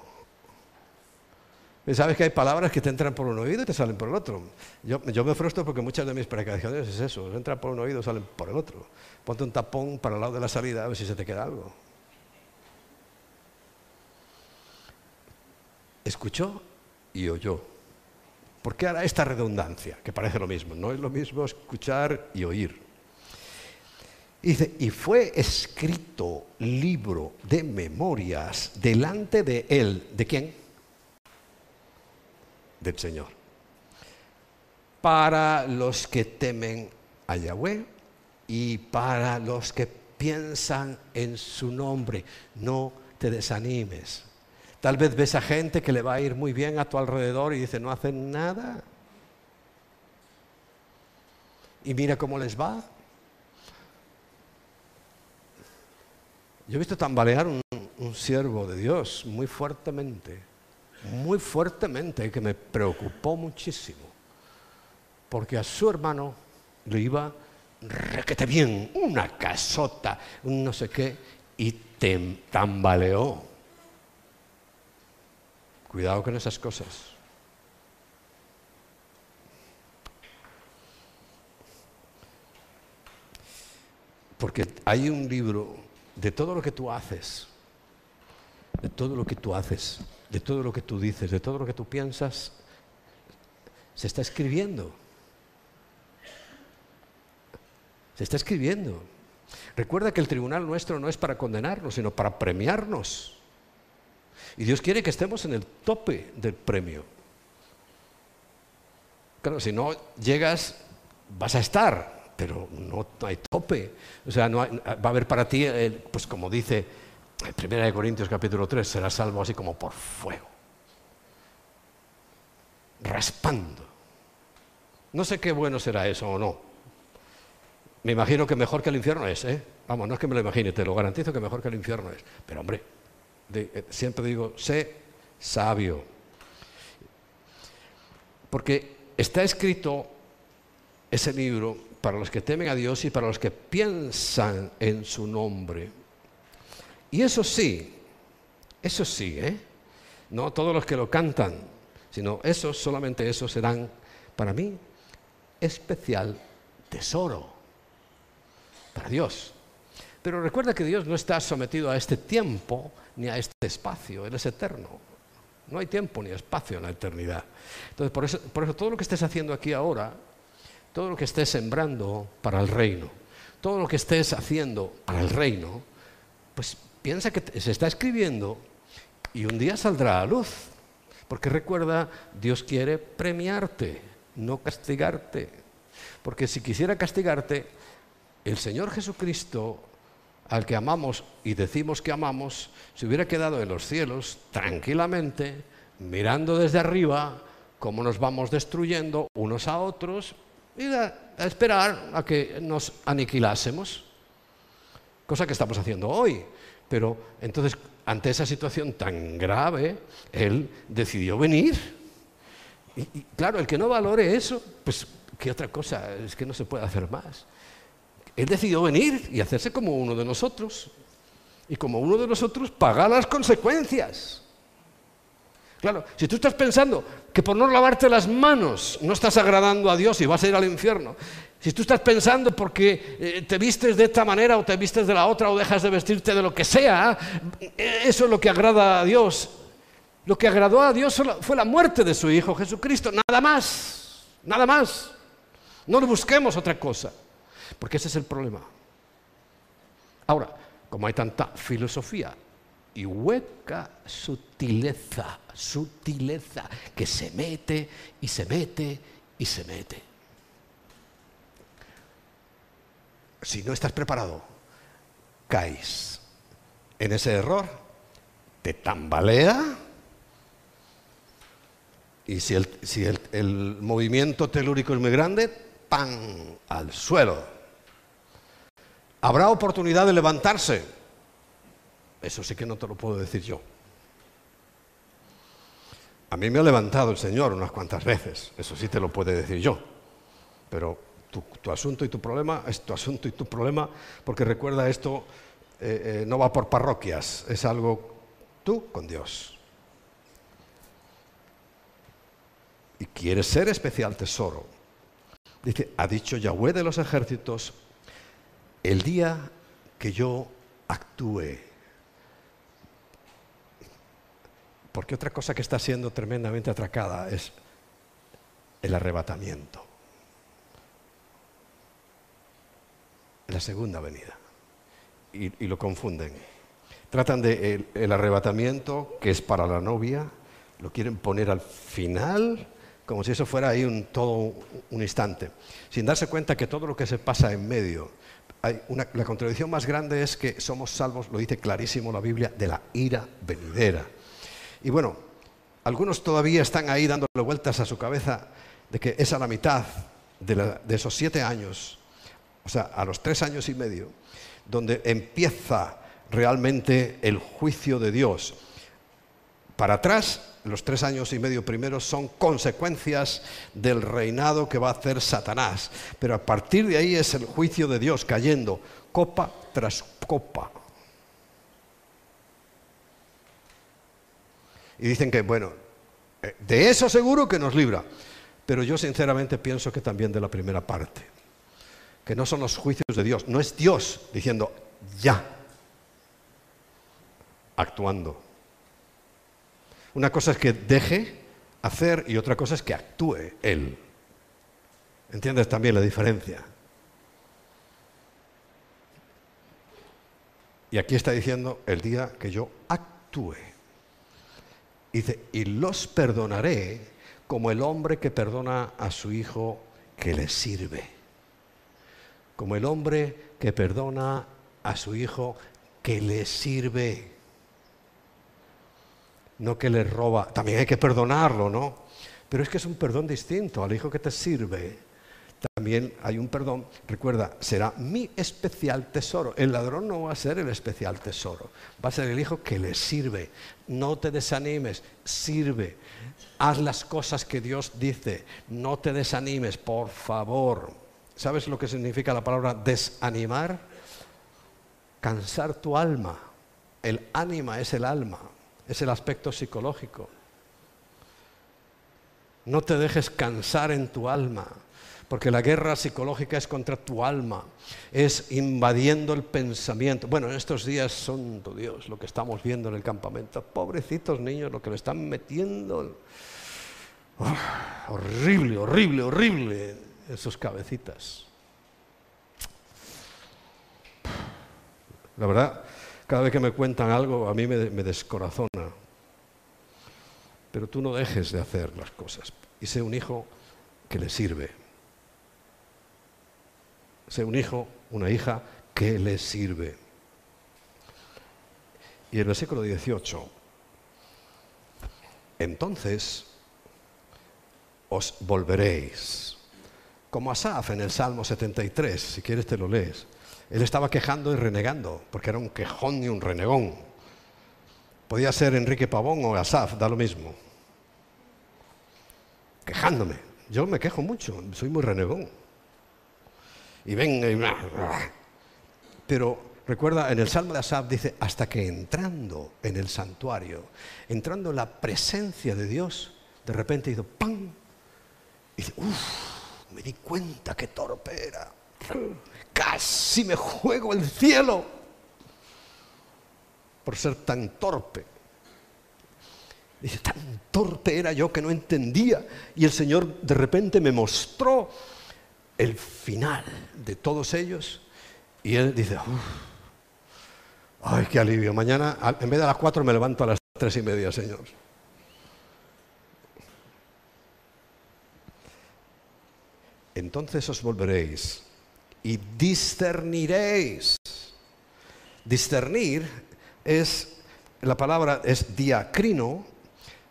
Sabes que hay palabras que te entran por un oído y te salen por el otro. Yo, me frustro porque muchas de mis predicaciones es eso, entran por un oído y salen por el otro. Ponte un tapón para el lado de la salida a ver si se te queda algo. Escuchó y oyó. ¿Por qué hará esta redundancia? Que parece lo mismo. No es lo mismo escuchar y oír. Dice, y fue escrito libro de memorias delante de él. ¿De quién? del Señor. Para los que temen a Yahweh y para los que piensan en su nombre, no te desanimes. Tal vez ves a gente que le va a ir muy bien a tu alrededor y dice, no hacen nada. Y mira cómo les va. Yo he visto tambalear un, un siervo de Dios muy fuertemente muy fuertemente que me preocupó muchísimo, porque a su hermano le iba requete bien, una casota, un no sé qué, y tambaleó. Cuidado con esas cosas. Porque hay un libro de todo lo que tú haces, de todo lo que tú haces de todo lo que tú dices, de todo lo que tú piensas, se está escribiendo. Se está escribiendo. Recuerda que el tribunal nuestro no es para condenarnos, sino para premiarnos. Y Dios quiere que estemos en el tope del premio. Claro, si no llegas, vas a estar, pero no hay tope. O sea, no va a haber para ti, pues como dice Primera de Corintios capítulo 3, será salvo así como por fuego, raspando. No sé qué bueno será eso o no. Me imagino que mejor que el infierno es, ¿eh? Vamos, no es que me lo imagine, te lo garantizo que mejor que el infierno es. Pero hombre, eh, siempre digo, sé sabio. Porque está escrito ese libro para los que temen a Dios y para los que piensan en su nombre. Y eso sí, eso sí, ¿eh? No todos los que lo cantan, sino esos, solamente esos serán para mí especial tesoro para Dios. Pero recuerda que Dios no está sometido a este tiempo ni a este espacio, Él es eterno. No hay tiempo ni espacio en la eternidad. Entonces, por eso, por eso todo lo que estés haciendo aquí ahora, todo lo que estés sembrando para el reino, todo lo que estés haciendo para el reino, pues piensa que se está escribiendo y un día saldrá a luz. Porque recuerda, Dios quiere premiarte, no castigarte. Porque si quisiera castigarte, el Señor Jesucristo, al que amamos y decimos que amamos, se hubiera quedado en los cielos tranquilamente, mirando desde arriba cómo nos vamos destruyendo unos a otros y a, esperar a que nos aniquilásemos. Cosa que estamos haciendo hoy. Pero entonces, ante esa situación tan grave, él decidió venir. Y, claro, el que no valore eso, pues, ¿qué otra cosa? Es que no se puede hacer más. Él decidió venir y hacerse como uno de nosotros. Y como uno de nosotros, pagar las consecuencias. Claro, si tú estás pensando que por no lavarte las manos no estás agradando a Dios y vas a ir al infierno, si tú estás pensando porque eh, te vistes de esta manera o te vistes de la otra o dejas de vestirte de lo que sea, eh, eso es lo que agrada a Dios. Lo que agradó a Dios fue la muerte de su Hijo Jesucristo, nada más, nada más. No le busquemos otra cosa, porque ese es el problema. Ahora, como hay tanta filosofía y hueca sutileza, sutileza, que se mete y se mete y se mete. si no estás preparado, caes en ese error, te tambalea y si el, movimiento telúrico es muy grande, ¡pam! al suelo. ¿Habrá oportunidad de levantarse? Eso sí que no te lo puedo decir yo. A mí me ha levantado el Señor unas cuantas veces, eso sí te lo puede decir yo, pero tu, asunto y tu problema es tu asunto y tu problema, porque recuerda esto eh, eh, no va por parroquias, es algo tú con Dios. y quiere ser especial tesoro. Dice, ha dicho Yahweh de los ejércitos, el día que yo actúe. Porque otra cosa que está siendo tremendamente atracada es el arrebatamiento. La segunda venida. Y, lo confunden. Tratan de el, arrebatamiento, que es para la novia, lo quieren poner al final, como si eso fuera ahí un, todo un instante, sin darse cuenta que todo lo que se pasa en medio, la contradicción más grande es que somos salvos, lo dice clarísimo la Biblia, de la ira venidera. Y bueno, algunos todavía están ahí dándole vueltas a su cabeza de que es a la mitad de, esos siete años, o sea, a los tres años y medio, donde empieza realmente el juicio de Dios. Para atrás, los tres años y medio primeros son consecuencias del reinado que va a hacer Satanás. Pero a partir de ahí es el juicio de Dios cayendo copa tras copa. Y dicen que, bueno, eh, de eso seguro que nos libra. Pero yo sinceramente pienso que también de la primera parte. Que no son los juicios de Dios. No es Dios diciendo ya. Actuando. Una cosa es que deje hacer y otra cosa es que actúe Él. ¿Entiendes también la diferencia? Y aquí está diciendo el día que yo actúe. Dice, y los perdonaré como el hombre que perdona a su hijo que le sirve. Como el hombre que perdona a su hijo que le sirve. No que le roba. También hay que perdonarlo, ¿no? Pero es que es un perdón distinto al hijo que te sirve también hay un perdón. Recuerda, será mi especial tesoro. El ladrón no va a ser el especial tesoro, va a ser el hijo que le sirve. No te desanimes, sirve. Haz las cosas que Dios dice. No te desanimes, por favor. ¿Sabes lo que significa la palabra desanimar? Cansar tu alma. El ánima es el alma, es el aspecto psicológico. No te dejes cansar en tu alma porque la guerra psicológica es contra tu alma, es invadiendo el pensamiento. Bueno, en estos días, santo Dios, lo que estamos viendo en el campamento, pobrecitos niños, lo que le están metiendo, horrible, horrible, horrible, en sus cabecitas. La verdad, cada vez que me cuentan algo, a mí me, me descorazona. Pero tú no dejes de hacer las cosas y sé un hijo que le sirve sea un hijo, una hija que le sirve. Y el versículo 18, entonces os volveréis, como Asaf en el Salmo 73, si quieres te lo lees. Él estaba quejando y renegando, porque era un quejón y un renegón. Podía ser Enrique Pavón o Asaf, da lo mismo. Quejándome. Yo me quejo mucho, soy muy renegón y venga y... Pero recuerda, en el Salmo de Asaf dice, hasta que entrando en el santuario, entrando en la presencia de Dios, de repente hizo ¡pam! Y dice, uff, me di cuenta qué torpe era. Casi me juego el cielo por ser tan torpe. Dice, tan torpe era yo que no entendía. Y el Señor de repente me mostró el final de todos ellos y él dice, ay, qué alivio, mañana en vez de las cuatro me levanto a las tres y media, Señor. Entonces os volveréis y discerniréis. Discernir es, la palabra es diacrino,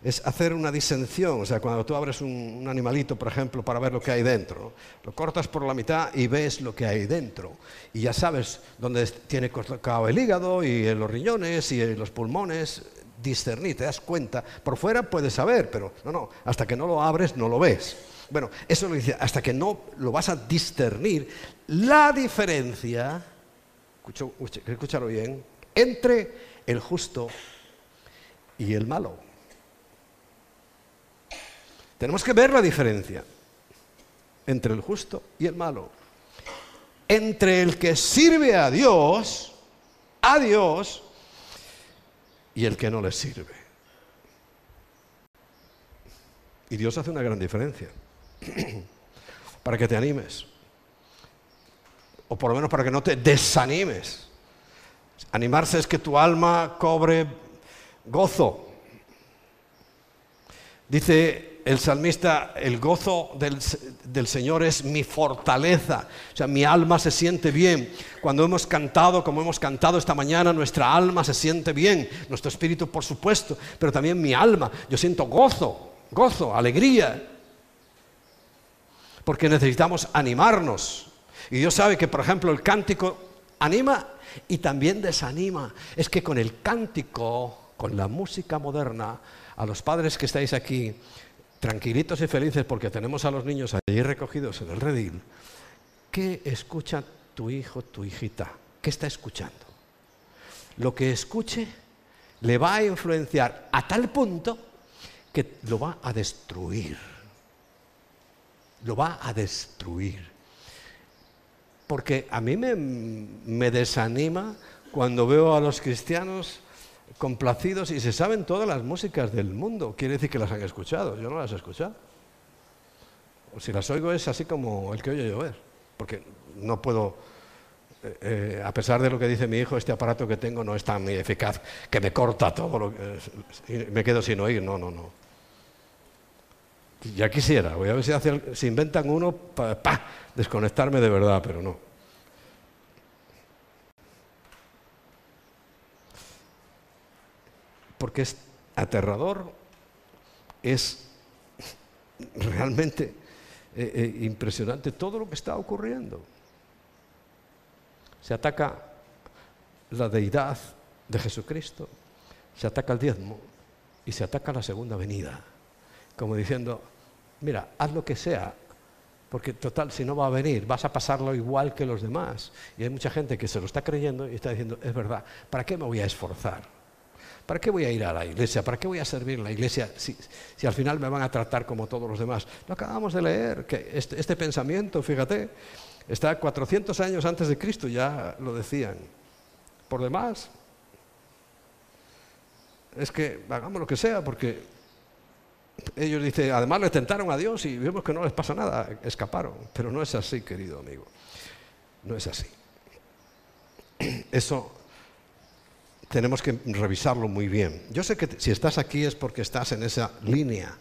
es hacer una disensión. O sea, cuando tú abres un, animalito, por ejemplo, para ver lo que hay dentro, lo cortas por la mitad y ves lo que hay dentro. Y ya sabes dónde tiene cortado el hígado y los riñones y los pulmones. Discernir, te das cuenta. Por fuera puedes saber, pero no, no, hasta que no lo abres no lo ves. Bueno, eso lo dice, hasta que no lo vas a discernir, la diferencia, escúchalo bien, entre el justo y el malo. Tenemos que ver la diferencia entre el justo y el malo. Entre el que sirve a Dios, a Dios, y el que no le sirve. Y Dios hace una gran diferencia. para que te animes. O por lo menos para que no te desanimes. Animarse es que tu alma cobre gozo. Dice el salmista, el gozo del, Señor es mi fortaleza. O sea, mi alma se siente bien. Cuando hemos cantado, como hemos cantado esta mañana, nuestra alma se siente bien. Nuestro espíritu, por supuesto, pero también mi alma. Yo siento gozo, gozo, alegría. Porque necesitamos animarnos. Y Dios sabe que, por ejemplo, el cántico anima y también desanima. Es que con el cántico, con la música moderna, a los padres que estáis aquí, tranquilitos y felices porque tenemos a los niños allí recogidos en el redil, ¿qué escucha tu hijo, tu hijita? ¿Qué está escuchando? Lo que escuche le va a influenciar a tal punto que lo va a destruir. Lo va a destruir. Porque a mí me, me desanima cuando veo a los cristianos complacidos y se saben todas las músicas del mundo. Quiere decir que las han escuchado. Yo no las he escuchado. Si las oigo es así como el que oye llover. Porque no puedo, eh, eh, a pesar de lo que dice mi hijo, este aparato que tengo no es tan eficaz que me corta todo lo que... me quedo sin oír. No, no, no. Ya quisiera. Voy a ver si, si inventan uno para desconectarme de verdad, pero no. Porque es aterrador, es realmente eh, eh, impresionante todo lo que está ocurriendo. Se ataca la deidad de Jesucristo, se ataca el diezmo y se ataca la segunda venida, como diciendo, mira, haz lo que sea, porque total, si no va a venir, vas a pasarlo igual que los demás. Y hay mucha gente que se lo está creyendo y está diciendo, es verdad, ¿para qué me voy a esforzar? ¿Para qué voy a ir a la iglesia? ¿Para qué voy a servir en la iglesia si, al final me van a tratar como todos los demás? Lo acabamos de leer, que este, este pensamiento, fíjate, está 400 años antes de Cristo, ya lo decían. Por demás, es que hagamos lo que sea, porque ellos dicen, además le tentaron a Dios y vemos que no les pasa nada, escaparon. Pero no es así, querido amigo. No es así. Eso tenemos que revisarlo muy bien. Yo sé que si estás aquí es porque estás en esa línea,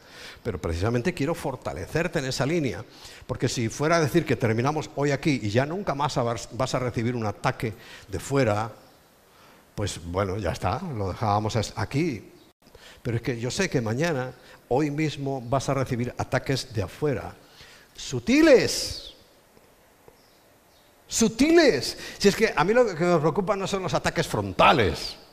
pero precisamente quiero fortalecerte en esa línea, porque si fuera a decir que terminamos hoy aquí y ya nunca más vas a recibir un ataque de fuera, pues bueno, ya está, lo dejábamos aquí. Pero es que yo sé que mañana, hoy mismo, vas a recibir ataques de afuera, sutiles, sutiles. Si es que a mí lo que me preocupa no son los ataques frontales,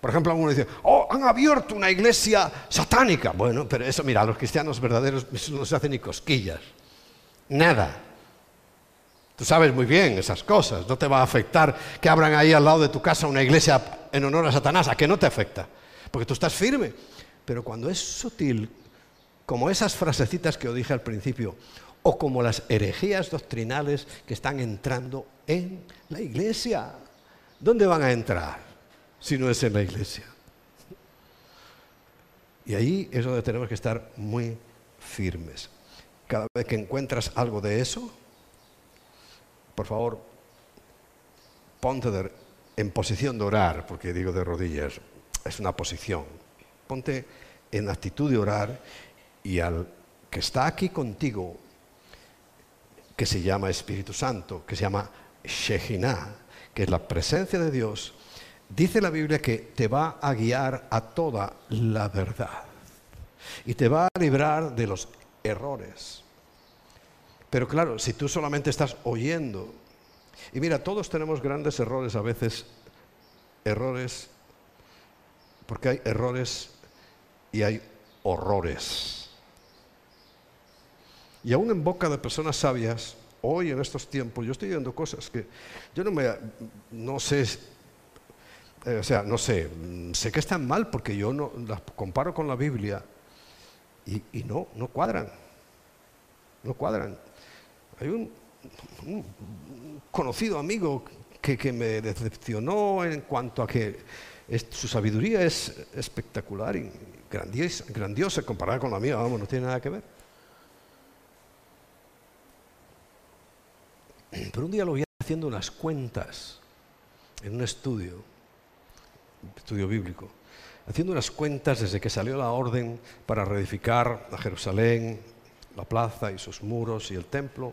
por ejemplo, alguno dice, oh, han abierto una iglesia satánica. Bueno, pero eso, mira, a los cristianos verdaderos no se hacen ni cosquillas. Nada. Tú sabes muy bien esas cosas. No te va a afectar que abran ahí al lado de tu casa una iglesia en honor a Satanás. ¿A qué no te afecta? Porque tú estás firme. Pero cuando es sutil, como esas frasecitas que os dije al principio, o como las herejías doctrinales que están entrando en la iglesia, ¿dónde van a entrar? Si no es en la iglesia. Y ahí es donde tenemos que estar muy firmes. Cada vez que encuentras algo de eso, por favor, ponte en posición de orar, porque digo de rodillas, es una posición. Ponte en actitud de orar y al que está aquí contigo, que se llama Espíritu Santo, que se llama Shekinah, que es la presencia de Dios, Dice la Biblia que te va a guiar a toda la verdad y te va a librar de los errores. Pero claro, si tú solamente estás oyendo, y mira, todos tenemos grandes errores a veces, errores, porque hay errores y hay horrores. Y aún en boca de personas sabias, hoy en estos tiempos, yo estoy viendo cosas que yo no me, no sé eh, o sea, no sé, sé que están mal porque yo no las comparo con la Biblia, Y, no, no cuadran. No cuadran. Hay un, conocido amigo que, me decepcionó en cuanto a que su sabiduría es espectacular y grandiosa, grandiosa comparada con la mía, vamos, no tiene nada que ver. Pero un día lo vi haciendo unas cuentas en un estudio, estudio bíblico, haciendo unas cuentas desde que salió la orden para reedificar a Jerusalén, la plaza y sus muros y el templo,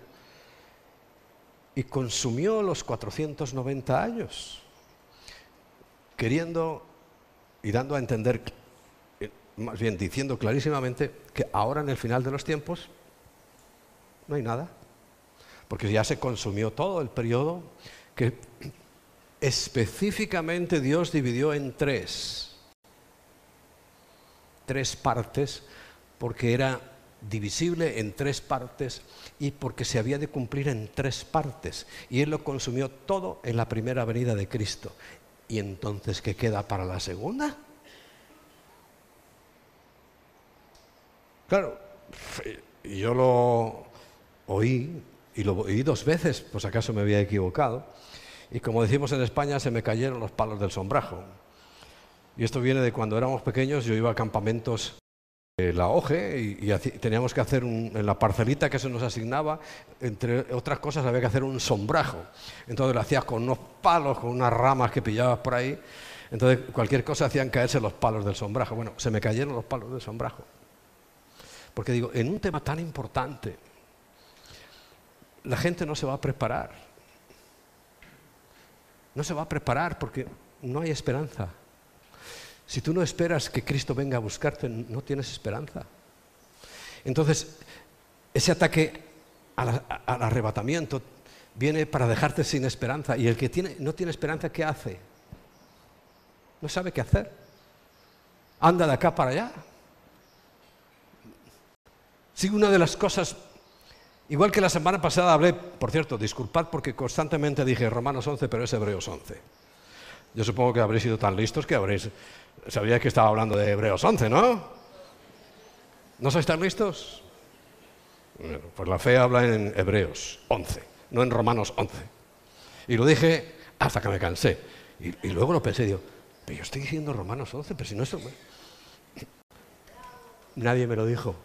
y consumió los 490 años, queriendo y dando a entender, eh, más bien diciendo clarísimamente, que ahora en el final de los tiempos no hay nada, porque ya se consumió todo el periodo que específicamente Dios dividió en tres, tres partes, porque era divisible en tres partes y porque se había de cumplir en tres partes. Y Él lo consumió todo en la primera venida de Cristo. ¿Y entonces qué queda para la segunda? Claro, yo lo oí y lo oí dos veces, pues acaso me había equivocado. Y como decimos en España, se me cayeron los palos del sombrajo. Y esto viene de cuando éramos pequeños, yo iba a campamentos la OGE y, teníamos que hacer en la parcelita que se nos asignaba, entre otras cosas había que hacer un sombrajo. Entonces lo hacías con unos palos, con unas ramas que pillabas por ahí. Entonces cualquier cosa hacían caerse los palos del sombrajo. Bueno, se me cayeron los palos del sombrajo. Porque digo, en un tema tan importante, la gente no se va a preparar. No se va a preparar porque no hay esperanza. Si tú no esperas que Cristo venga a buscarte, no tienes esperanza. Entonces, ese ataque al, arrebatamiento viene para dejarte sin esperanza. Y el que no tiene esperanza, ¿qué hace? No sabe qué hacer. Anda de acá para allá. Sí, una de las cosas, igual que la semana pasada hablé, por cierto, disculpad porque constantemente dije Romanos 11, pero es Hebreos 11. Yo supongo que habréis sido tan listos que habréis Sabía que estaba hablando de Hebreos 11, ¿no? ¿No sois tan listos? pues la fe habla en Hebreos 11, no en Romanos 11. Y lo dije hasta que me cansé. Y, luego lo pensé, digo, pero yo estoy diciendo Romanos 11, pero si no es... Nadie me lo dijo.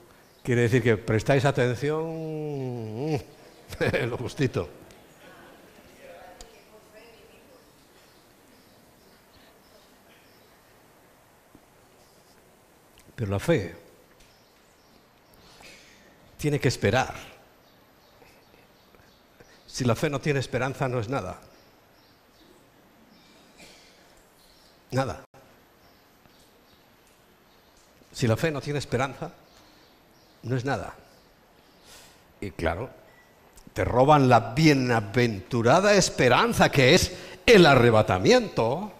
Quiere decir que prestáis atención lo justito. Pero la fe tiene que esperar. Si la fe no tiene esperanza, no es nada. Nada. Si la fe no tiene esperanza, no es nada. Y claro, te roban la bienaventurada esperanza que es el arrebatamiento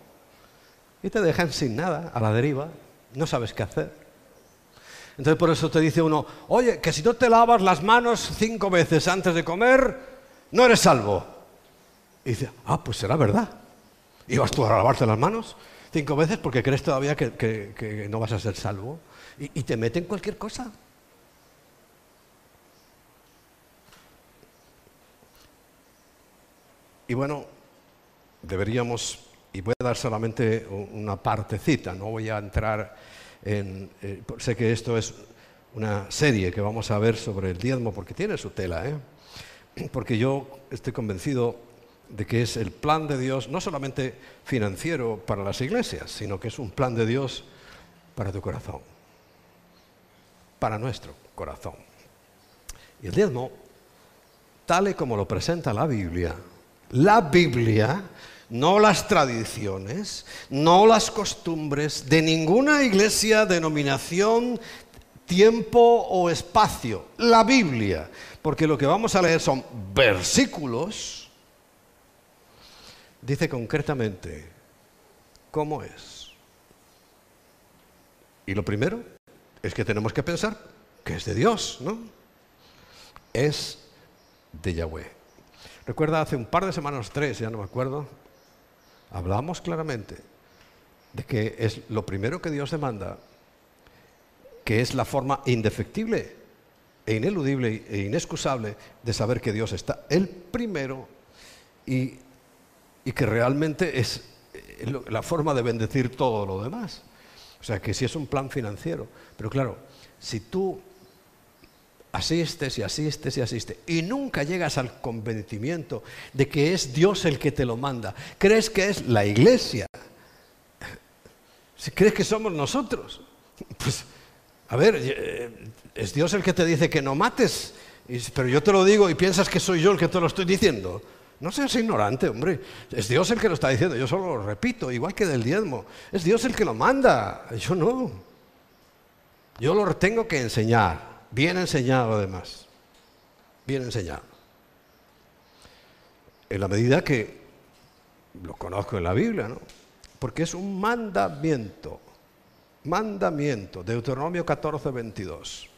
y te dejan sin nada, a la deriva, no sabes qué hacer. Entonces por eso te dice uno, oye, que si no te lavas las manos cinco veces antes de comer, no eres salvo. Y dice, ah, pues será verdad. ¿Y vas tú a lavarte las manos cinco veces porque crees todavía que, no vas a ser salvo? Y, y te meten cualquier cosa. Y bueno, deberíamos, y voy a dar solamente una partecita, no voy a entrar eh, sé que esto es una serie que vamos a ver sobre el diezmo porque tiene su tela, ¿eh? porque yo estoy convencido de que es el plan de Dios, no solamente financiero para las iglesias, sino que es un plan de Dios para tu corazón, para nuestro corazón. Y el diezmo, tal y como lo presenta la Biblia, la Biblia no las tradiciones, no las costumbres de ninguna iglesia, denominación, tiempo o espacio, la Biblia, porque lo que vamos a leer son versículos, dice concretamente cómo es. Y lo primero es que tenemos que pensar que es de Dios, ¿no? Es de Yahweh. Recuerda hace un par de semanas, tres, ya no me acuerdo, hablamos claramente de que es lo primero que Dios demanda, que es la forma indefectible e ineludible e inexcusable de saber que Dios está el primero y, y que realmente es la forma de bendecir todo lo demás. O sea, que si es un plan financiero. Pero claro, si tú asistes y asistes y asistes y nunca llegas al convencimiento de que es Dios el que te lo manda, crees que es la iglesia, si crees que somos nosotros, pues a ver, eh, es Dios el que te dice que no mates, pero yo te lo digo y piensas que soy yo el que te lo estoy diciendo. No seas ignorante, hombre. Es Dios el que lo está diciendo. Yo solo lo repito, igual que del diezmo. Es Dios el que lo manda. Yo no. Yo lo tengo que enseñar. Bien enseñado además. Bien enseñado. En la medida que lo conozco en la Biblia, ¿no? Porque es un mandamiento. Mandamiento. Deuteronomio 14, 22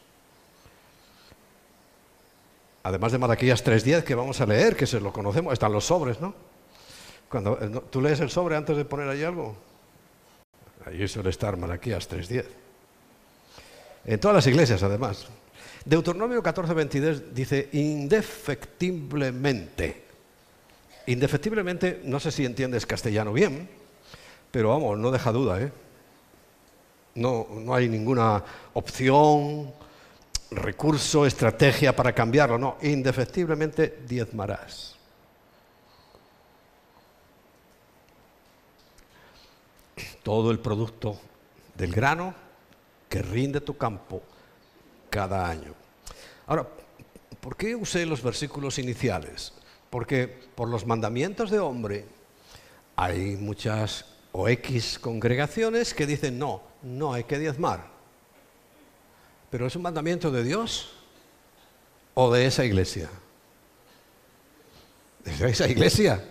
además de Malaquías 3.10 que vamos a leer, que se lo conocemos, están los sobres, ¿no? Cuando eh, tú lees el sobre antes de poner ahí algo, ahí suele estar Malaquías 3.10. En todas las iglesias, además. Deuteronomio 14.22 dice indefectiblemente. Indefectiblemente, no sé si entiendes castellano bien, pero vamos, no deja duda, ¿eh? No, no hay ninguna opción, recurso, estrategia para cambiarlo, no, indefectiblemente diezmarás. Todo el producto del grano que rinde tu campo cada año. Ahora, ¿por qué usé los versículos iniciales? Porque por los mandamientos de hombre hay muchas o X congregaciones que dicen no, no hay que diezmar. ¿Pero es un mandamiento de Dios o de esa iglesia? De esa iglesia.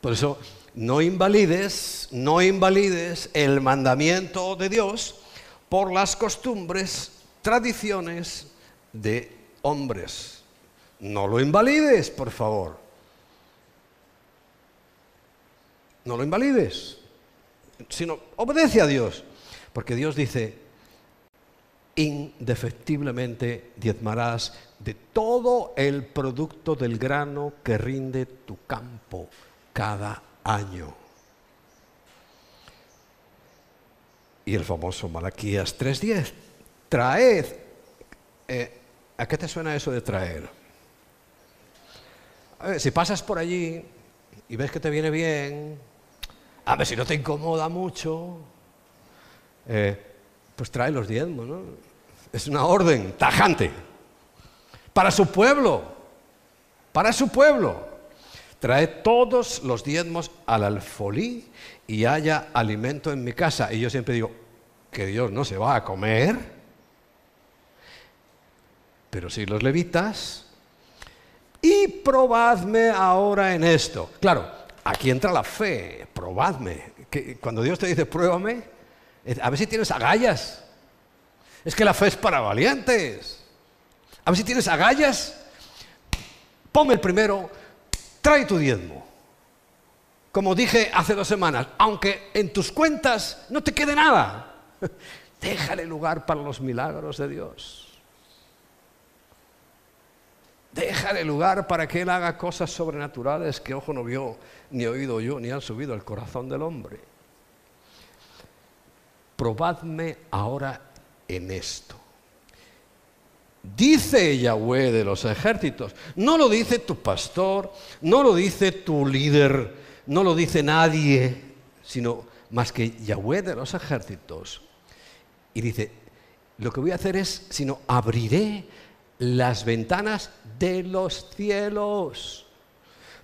Por eso, no invalides, no invalides el mandamiento de Dios por las costumbres, tradiciones de hombres. No lo invalides, por favor. No lo invalides, sino obedece a Dios. Porque Dios dice, indefectiblemente diezmarás de todo el producto del grano que rinde tu campo cada año. Y el famoso Malaquías 3.10, traed. Eh, ¿A qué te suena eso de traer? si pasas por allí y ves que te viene bien, a ver si no te incomoda mucho, eh, pues trae los diezmos, ¿no? Es una orden tajante. Para su pueblo, para su pueblo. Trae todos los diezmos al alfolí y haya alimento en mi casa. Y yo siempre digo, que Dios no se va a comer. Pero si los levitas, y probadme ahora en esto. Claro, aquí entra la fe, probadme. Que cuando Dios te dice pruébame, a ver si tienes agallas. Es que la fe es para valientes. A ver si tienes agallas. Ponme el primero, trae tu diezmo. Como dije hace dos semanas, aunque en tus cuentas no te quede nada, déjale lugar para los milagros de Dios. Déjale lugar para que Él haga cosas sobrenaturales que ojo no vio, ni oído yo, ni han subido al corazón del hombre. Probadme ahora en esto. Dice Yahweh de los ejércitos, no lo dice tu pastor, no lo dice tu líder, no lo dice nadie, sino más que Yahweh de los ejércitos. Y dice, lo que voy a hacer es, sino abriré las ventanas de los cielos.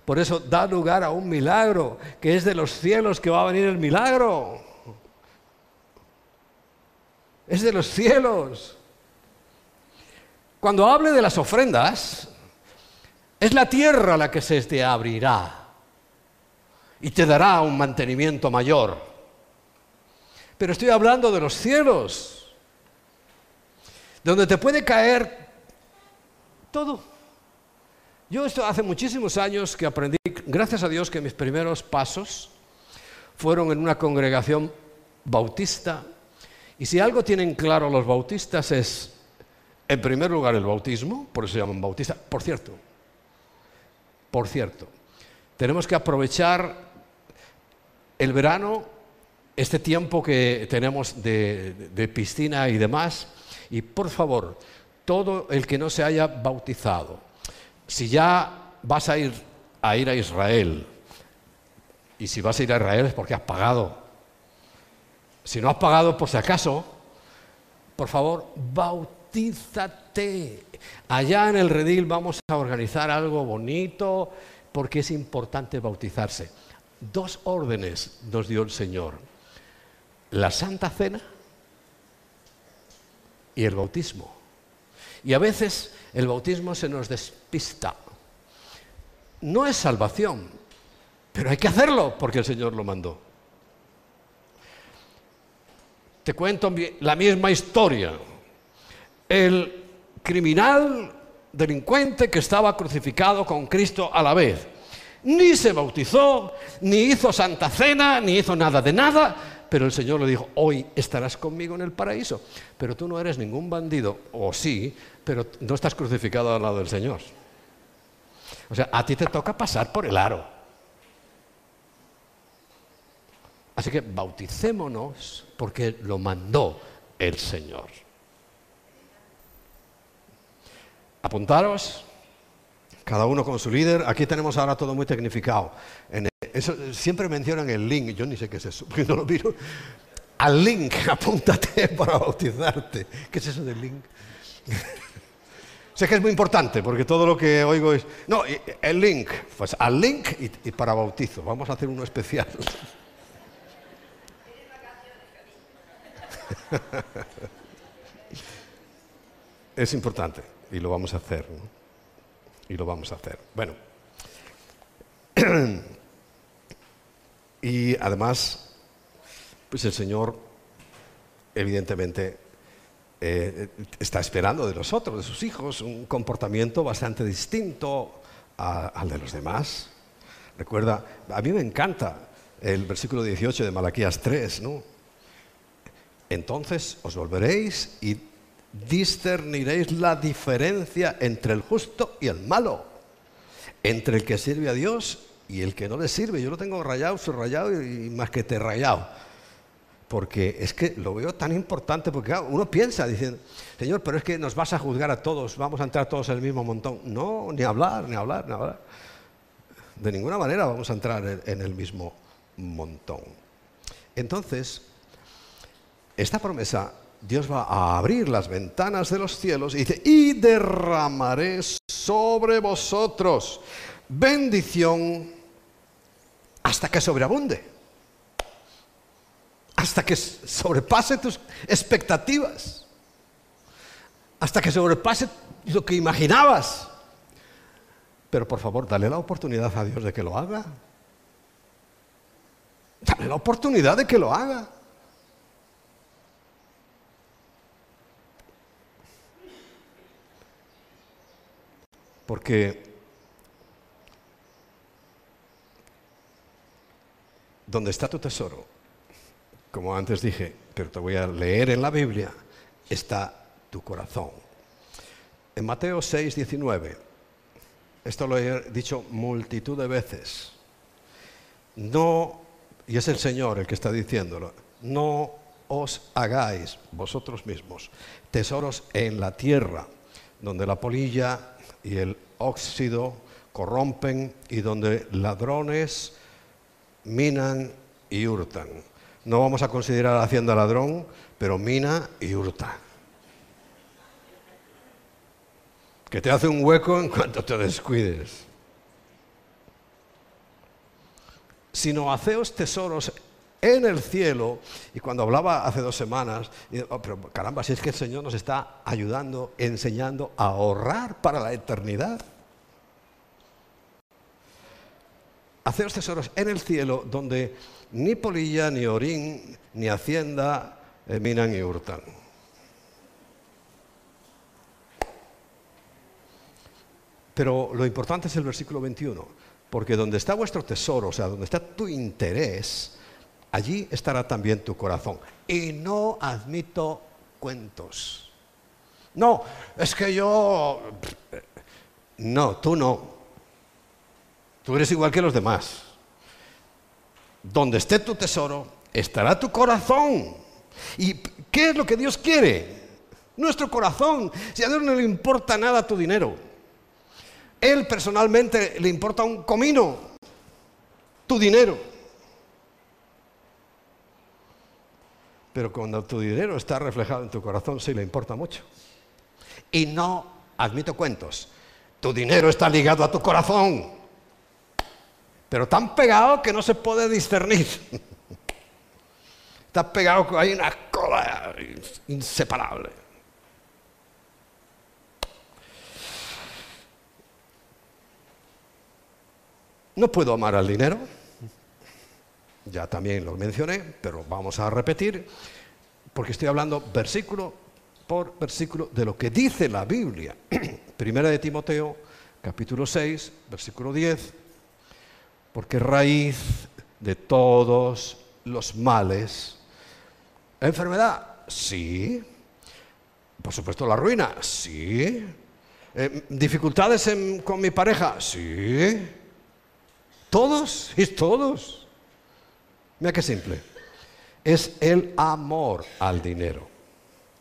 Por eso da lugar a un milagro, que es de los cielos que va a venir el milagro es de los cielos. Cuando hable de las ofrendas, es la tierra la que se te abrirá y te dará un mantenimiento mayor. Pero estoy hablando de los cielos, donde te puede caer todo. Yo esto hace muchísimos años que aprendí, gracias a Dios que mis primeros pasos fueron en una congregación bautista Y si algo tienen claro los bautistas es, en primer lugar, el bautismo, por eso se llaman bautistas. Por cierto, por cierto, tenemos que aprovechar el verano, este tiempo que tenemos de, piscina y demás, y por favor, todo el que no se haya bautizado, si ya vas a ir a ir a Israel, y si vas a ir a Israel es porque has pagado. Si no has pagado por si acaso, por favor, bautízate. Allá en el redil vamos a organizar algo bonito porque es importante bautizarse. Dos órdenes nos dio el Señor. La Santa Cena y el bautismo. Y a veces el bautismo se nos despista. No es salvación, pero hay que hacerlo porque el Señor lo mandó. Te cuento la misma historia. El criminal delincuente que estaba crucificado con Cristo a la vez. Ni se bautizó, ni hizo santa cena, ni hizo nada de nada, pero el Señor le dijo, hoy estarás conmigo en el paraíso. Pero tú no eres ningún bandido, o sí, pero no estás crucificado al lado del Señor. O sea, a ti te toca pasar por el aro. Así que bauticémonos porque lo mandó el Señor. Apuntaros, cada uno con su líder. Aquí tenemos ahora todo muy tecnificado. siempre mencionan el link, yo ni sé qué es eso, porque no lo miro. Al link, apúntate para bautizarte. ¿Qué es eso del link? sé que es muy importante, porque todo lo que oigo es... No, el link, pues al link y para bautizo. Vamos a hacer uno especial. es importante y lo vamos a hacer. Y lo vamos a hacer. Bueno. y además, pues el Señor, evidentemente, eh, está esperando de nosotros, de sus hijos, un comportamiento bastante distinto al de los demás. Recuerda, a mí me encanta el versículo 18 de Malaquías 3, ¿no? Entonces os volveréis y discerniréis la diferencia entre el justo y el malo, entre el que sirve a Dios y el que no le sirve. Yo lo tengo rayado, subrayado y más que te rayado. Porque es que lo veo tan importante, porque uno piensa diciendo, Señor, pero es que nos vas a juzgar a todos, vamos a entrar todos en el mismo montón. No, ni hablar, ni hablar, ni hablar. De ninguna manera vamos a entrar en el mismo montón. Entonces, esta promesa, Dios va a abrir las ventanas de los cielos y dice, y derramaré sobre vosotros bendición hasta que sobreabunde, hasta que sobrepase tus expectativas, hasta que sobrepase lo que imaginabas. Pero por favor, dale la oportunidad a Dios de que lo haga. Dale la oportunidad de que lo haga. Porque donde está tu tesoro, como antes dije, pero te voy a leer en la Biblia, está tu corazón. En Mateo 6, 19, esto lo he dicho multitud de veces, no, y es el Señor el que está diciéndolo, no os hagáis vosotros mismos tesoros en la tierra, donde la polilla y el óxido corrompen y donde ladrones minan y hurtan. No vamos a considerar a Hacienda ladrón, pero mina y hurta. Que te hace un hueco en cuanto te descuides. Sino haceos tesoros en el cielo. Y cuando hablaba hace dos semanas, oh, pero caramba, si es que el Señor nos está ayudando, enseñando a ahorrar para la eternidad. Haceos tesoros en el cielo donde ni polilla, ni orín, ni hacienda eh, minan y hurtan. Pero lo importante es el versículo 21, porque donde está vuestro tesoro, o sea, donde está tu interés, allí estará también tu corazón. Y no admito cuentos. No, es que yo... No, tú no. Tú eres igual que los demás. Donde esté tu tesoro, estará tu corazón. ¿Y qué es lo que Dios quiere? Nuestro corazón. Si a Dios no le importa nada tu dinero, Él personalmente le importa un comino tu dinero. Pero cuando tu dinero está reflejado en tu corazón, sí le importa mucho. Y no admito cuentos. Tu dinero está ligado a tu corazón, pero tan pegado que no se puede discernir. Está pegado que hay una cola inseparable. No puedo amar al dinero, ya también lo mencioné, pero vamos a repetir, porque estoy hablando versículo por versículo de lo que dice la Biblia. Primera de Timoteo, capítulo 6, versículo 10, porque raíz de todos los males, enfermedad, sí, por supuesto la ruina, sí, eh, dificultades con mi pareja, sí, todos y todos. Mira qué simple. Es el amor al dinero.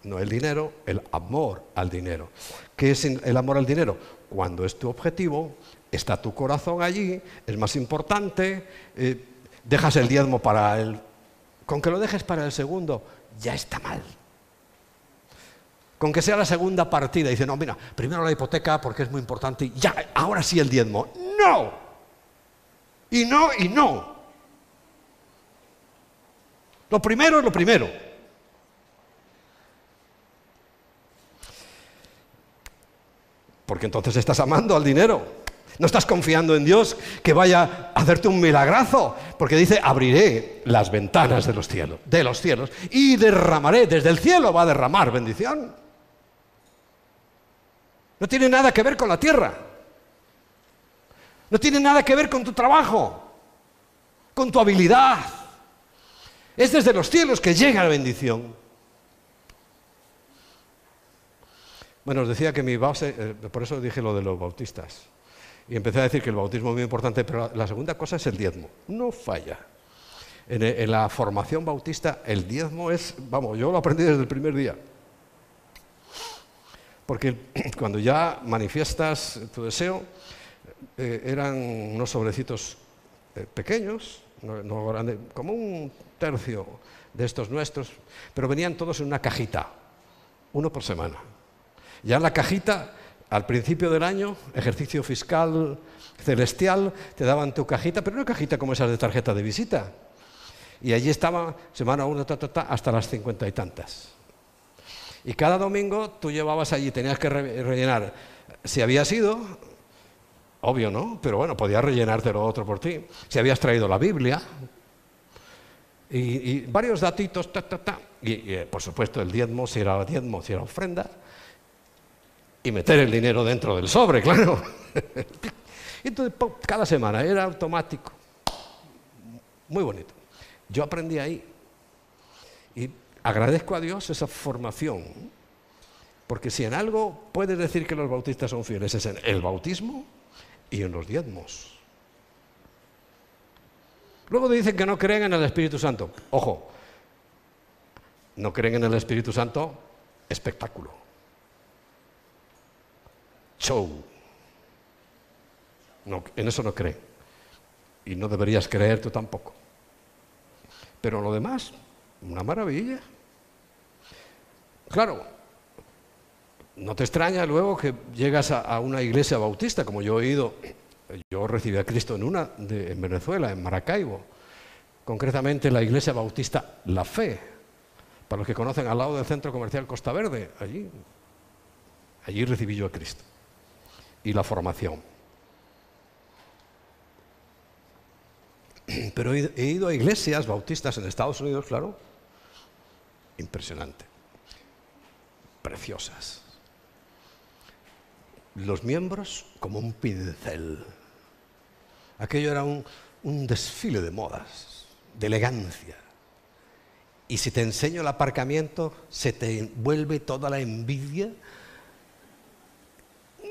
No el dinero, el amor al dinero. ¿Qué es el amor al dinero? Cuando es tu objetivo, está tu corazón allí, es más importante, eh, dejas el diezmo para el... Con que lo dejes para el segundo, ya está mal. Con que sea la segunda partida, dice, no, mira, primero la hipoteca porque es muy importante, ya, ahora sí el diezmo. No, y no, y no. Lo primero es lo primero. Porque entonces estás amando al dinero. No estás confiando en Dios que vaya a hacerte un milagrazo, porque dice, abriré las ventanas de los cielos, de los cielos, y derramaré, desde el cielo va a derramar bendición. No tiene nada que ver con la tierra. No tiene nada que ver con tu trabajo, con tu habilidad. Es desde los cielos que llega la bendición. Bueno, os decía que mi base, eh, por eso dije lo de los bautistas. Y empecé a decir que el bautismo es muy importante, pero la segunda cosa es el diezmo. No falla. En, la formación bautista, el diezmo es, vamos, yo lo aprendí desde el primer día. Porque cuando ya manifiestas tu deseo, eh, eran unos sobrecitos eh, pequeños, no, grandes, como un tercio de estos nuestros, pero venían todos en una cajita, uno por semana. Ya en la cajita, al principio del año, ejercicio fiscal celestial, te daban tu cajita, pero no cajita como esas de tarjeta de visita. Y allí estaba semana uno, hasta las cincuenta y tantas. Y cada domingo tú llevabas allí, tenías que rellenar si habías ido, Obvio, ¿no? Pero bueno, podías rellenártelo otro por ti. Si habías traído la Biblia y, varios datitos, ta, ta, ta. Y, eh, por supuesto el diezmo, si era diezmo, si era ofrenda. Y meter el dinero dentro del sobre, claro. Entonces, cada semana era automático. Muy bonito. Yo aprendí ahí. Y agradezco a Dios esa formación. Porque si en algo puedes decir que los bautistas son fieles, es en el bautismo y en los diezmos. Luego dicen que no creen en el Espíritu Santo. Ojo, no creen en el Espíritu Santo, espectáculo. Show. No, en eso no creen. Y no deberías creer tú tampoco. Pero lo demás, una maravilla. Claro, no te extraña luego que llegas a, una iglesia bautista, como yo he ido, yo recibí a Cristo en una en Venezuela, en Maracaibo, concretamente la iglesia bautista La Fe, para los que conocen al lado del centro comercial Costa Verde, allí, allí recibí yo a Cristo y la formación. Pero he ido a iglesias bautistas en Estados Unidos, claro, impresionante, preciosas. Los miembros como un pincel. Aquello era un, desfile de modas, de elegancia. Y si te enseño el aparcamiento, se te vuelve toda la envidia.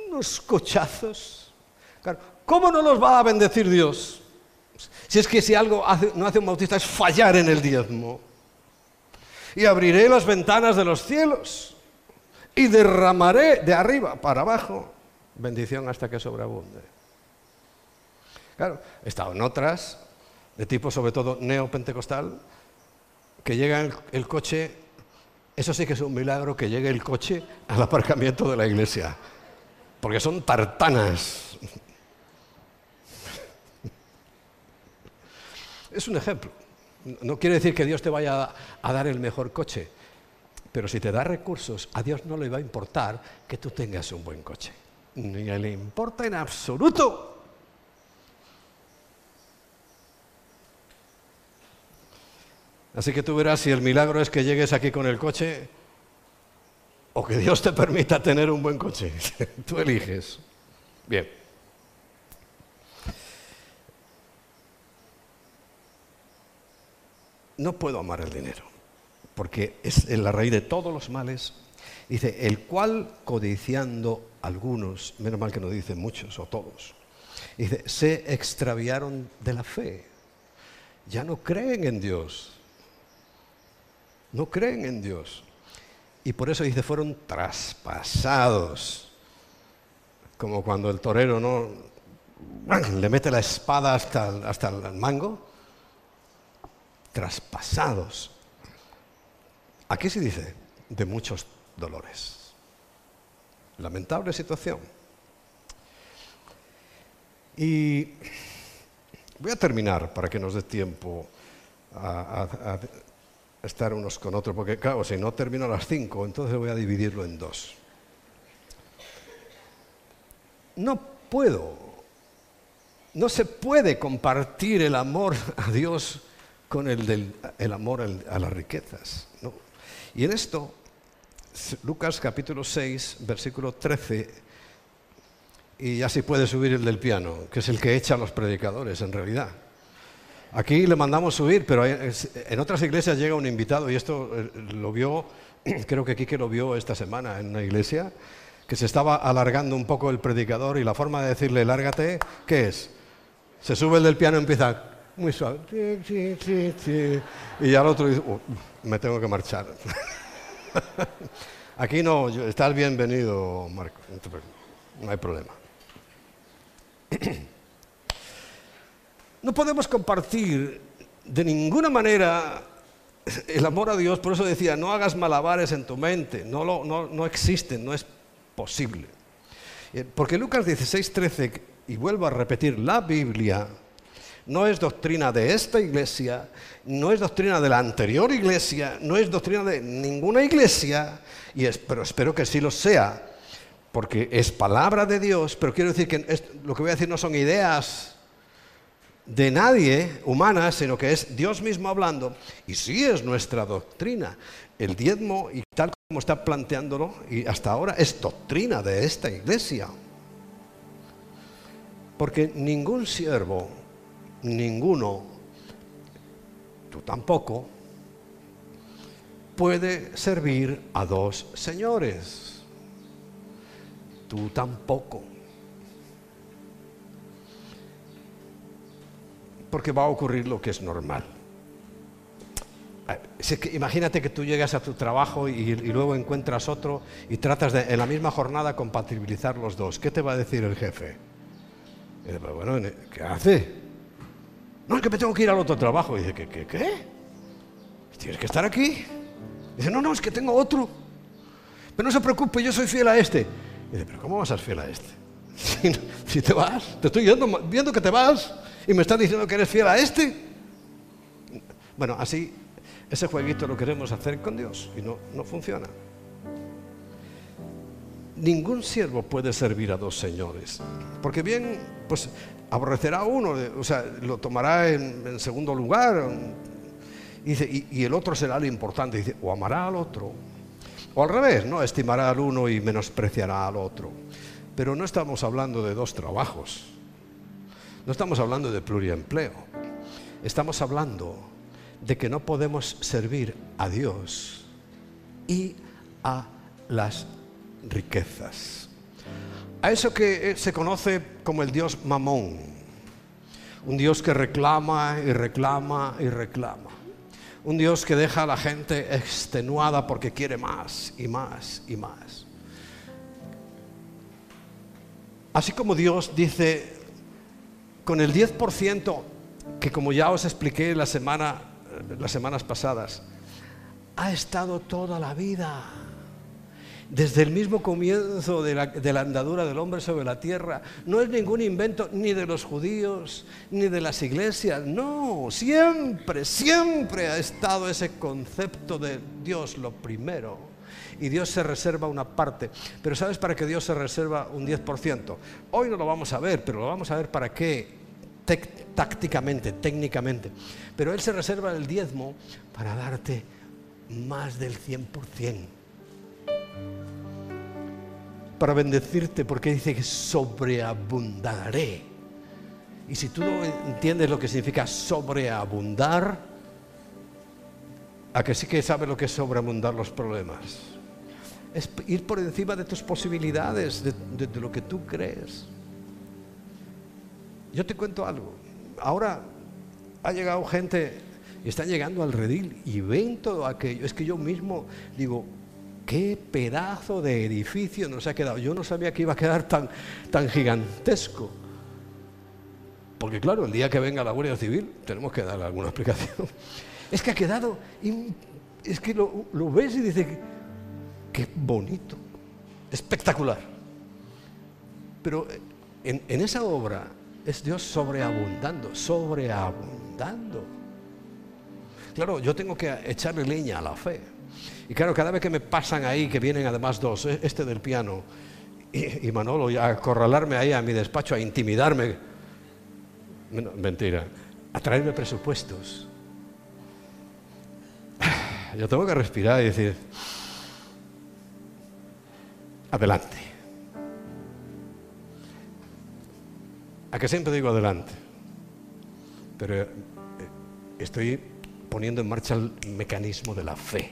Unos cochazos. ¿Cómo no los va a bendecir Dios? Si es que si algo no hace un bautista es fallar en el diezmo. Y abriré las ventanas de los cielos y derramaré de arriba para abajo bendición hasta que sobreabunde. Claro, he estado en otras, de tipo sobre todo neopentecostal, que llega el, coche, eso sí que es un milagro que llegue el coche al aparcamiento de la iglesia, porque son tartanas. Es un ejemplo. No quiere decir que Dios te vaya a dar el mejor coche, pero si te da recursos, a Dios no le va a importar que tú tengas un buen coche. Ni le importa en absoluto. Así que tú verás si el milagro es que llegues aquí con el coche o que Dios te permita tener un buen coche. tú eliges. Bien. No puedo amar el dinero, porque es la raíz de todos los males. Dice, el cual codiciando algunos, menos mal que no dicen muchos o todos, dice, se extraviaron de la fe. Ya no creen en Dios. No creen en Dios. Y por eso dice, fueron traspasados. Como cuando el torero no le mete la espada hasta, hasta el mango. Traspasados. Aquí se dice de muchos dolores. Lamentable situación. Y voy a terminar para que nos dé tiempo a, estar unos con otros, porque claro, si no termino a las cinco, entonces voy a dividirlo en dos. No puedo, no se puede compartir el amor a Dios con el del el amor a las riquezas. Y en esto, Lucas capítulo 6, versículo 13, y ya si puede subir el del piano, que es el que echa a los predicadores en realidad. Aquí le mandamos subir, pero en otras iglesias llega un invitado, y esto eh, lo vio, creo que Quique lo vio esta semana en una iglesia, que se estaba alargando un poco el predicador y la forma de decirle lárgate, ¿qué es? Se sube el del piano y empieza muy suave, y ya el otro dice, oh, me tengo que marchar. Aquí no, estás bienvenido, Marco, no hay problema. No podemos compartir de ninguna manera el amor a Dios, por eso decía, no hagas malabares en tu mente, no, no, existen, no es posible. Eh, porque Lucas 16, 13, y vuelvo a repetir, la Biblia no es doctrina de esta iglesia, no es doctrina de la anterior iglesia, no es doctrina de ninguna iglesia, y pero espero que sí lo sea, porque es palabra de Dios, pero quiero decir que lo que voy a decir no son ideas de nadie humana, sino que es Dios mismo hablando, y sí es nuestra doctrina. El diezmo, y tal como está planteándolo, y hasta ahora es doctrina de esta iglesia. Porque ningún siervo, ninguno, tú tampoco, puede servir a dos señores. Tú tampoco. Porque va a ocurrir lo que es normal. Eh, imagínate que tú llegas a tu trabajo y, luego encuentras otro y tratas de en la misma jornada compatibilizar los dos. ¿Qué te va a decir el jefe? Pues bueno, ¿qué hace? No, es que me tengo que ir al otro trabajo. Y dice, ¿qué? ¿Qué? ¿Tienes que estar aquí? dice, no, no, es que tengo otro. Pero no se preocupe, yo soy fiel a este. dice, pero ¿cómo vas a ser fiel a este? Si, te vas, te estoy viendo que te vas y me estás diciendo que eres fiel a este. Bueno, así ese jueguito lo queremos hacer con Dios y no, no funciona. Ningún siervo puede servir a dos señores, porque bien, pues aborrecerá a uno, o sea, lo tomará en, segundo lugar, y, y, el otro será lo importante, dice, o amará al otro, o al revés, no estimará al uno y menospreciará al otro. Pero no estamos hablando de dos trabajos. No estamos hablando de pluriempleo. Estamos hablando de que no podemos servir a Dios y a las riquezas. A eso que se conoce como el Dios mamón, un Dios que reclama y reclama y reclama. Un Dios que deja a la gente extenuada porque quiere más y más y más. Así como Dios dice, con el 10%, que como ya os expliqué la semana, las semanas pasadas, ha estado toda la vida. Desde el mismo comienzo de la, de la, andadura del hombre sobre la tierra. No es ningún invento ni de los judíos, ni de las iglesias. No, siempre, siempre ha estado ese concepto de Dios lo primero y Dios se reserva una parte. Pero ¿sabes para qué Dios se reserva un 10%? Hoy no lo vamos a ver, pero lo vamos a ver para qué tácticamente, técnicamente. Pero Él se reserva el diezmo para darte más del 100%. Para bendecirte, porque dice que sobreabundaré. Y si tú no entiendes lo que significa sobreabundar, a que sí que sabes lo que es sobreabundar los problemas es ir por encima de tus posibilidades, de, lo que tú crees. Yo te cuento algo. Ahora ha llegado gente y están llegando al redil y ven todo aquello. Es que yo mismo digo, qué pedazo de edificio nos ha quedado. Yo no sabía que iba a quedar tan, tan gigantesco. Porque claro, el día que venga la Guardia Civil tenemos que darle alguna explicación. Es que ha quedado, es que lo, lo ves y dices, Qué bonito, espectacular. Pero en, en esa obra es Dios sobreabundando, sobreabundando. Claro, yo tengo que echarle leña a la fe. Y claro, cada vez que me pasan ahí, que vienen además dos, e, este del piano y, Manolo, a acorralarme ahí a mi despacho, a intimidarme, mentira, a traerme presupuestos. Yo tengo que respirar y decir, adelante. A que siempre digo adelante, pero eh, estoy poniendo en marcha el mecanismo de la fe.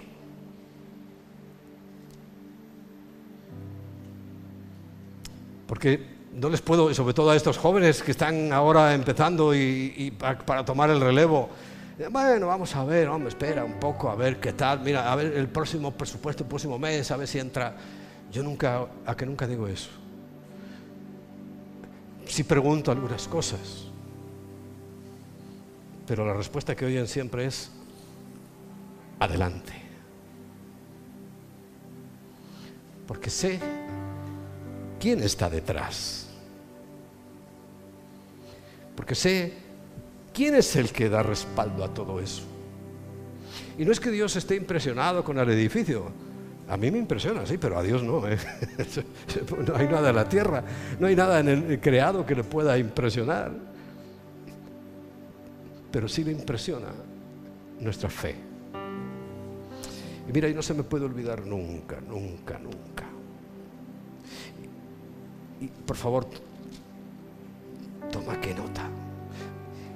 Porque no les puedo, sobre todo a estos jóvenes que están ahora empezando y, para, tomar el relevo, bueno, vamos a ver, hombre, espera un poco, a ver qué tal, mira, a ver el próximo presupuesto, el próximo mes, a ver si entra yo nunca, a que nunca digo eso. Sí pregunto algunas cosas, pero la respuesta que oyen siempre es adelante. Porque sé quién está detrás. Porque sé quién es el que da respaldo a todo eso. Y no es que Dios esté impresionado con el edificio, a mí me impresiona, sí, pero a Dios no. ¿eh? No hay nada en la tierra, no hay nada en el creado que le pueda impresionar. Pero sí le impresiona nuestra fe. Y mira, y no se me puede olvidar nunca, nunca, nunca. Y, por favor, toma que nota.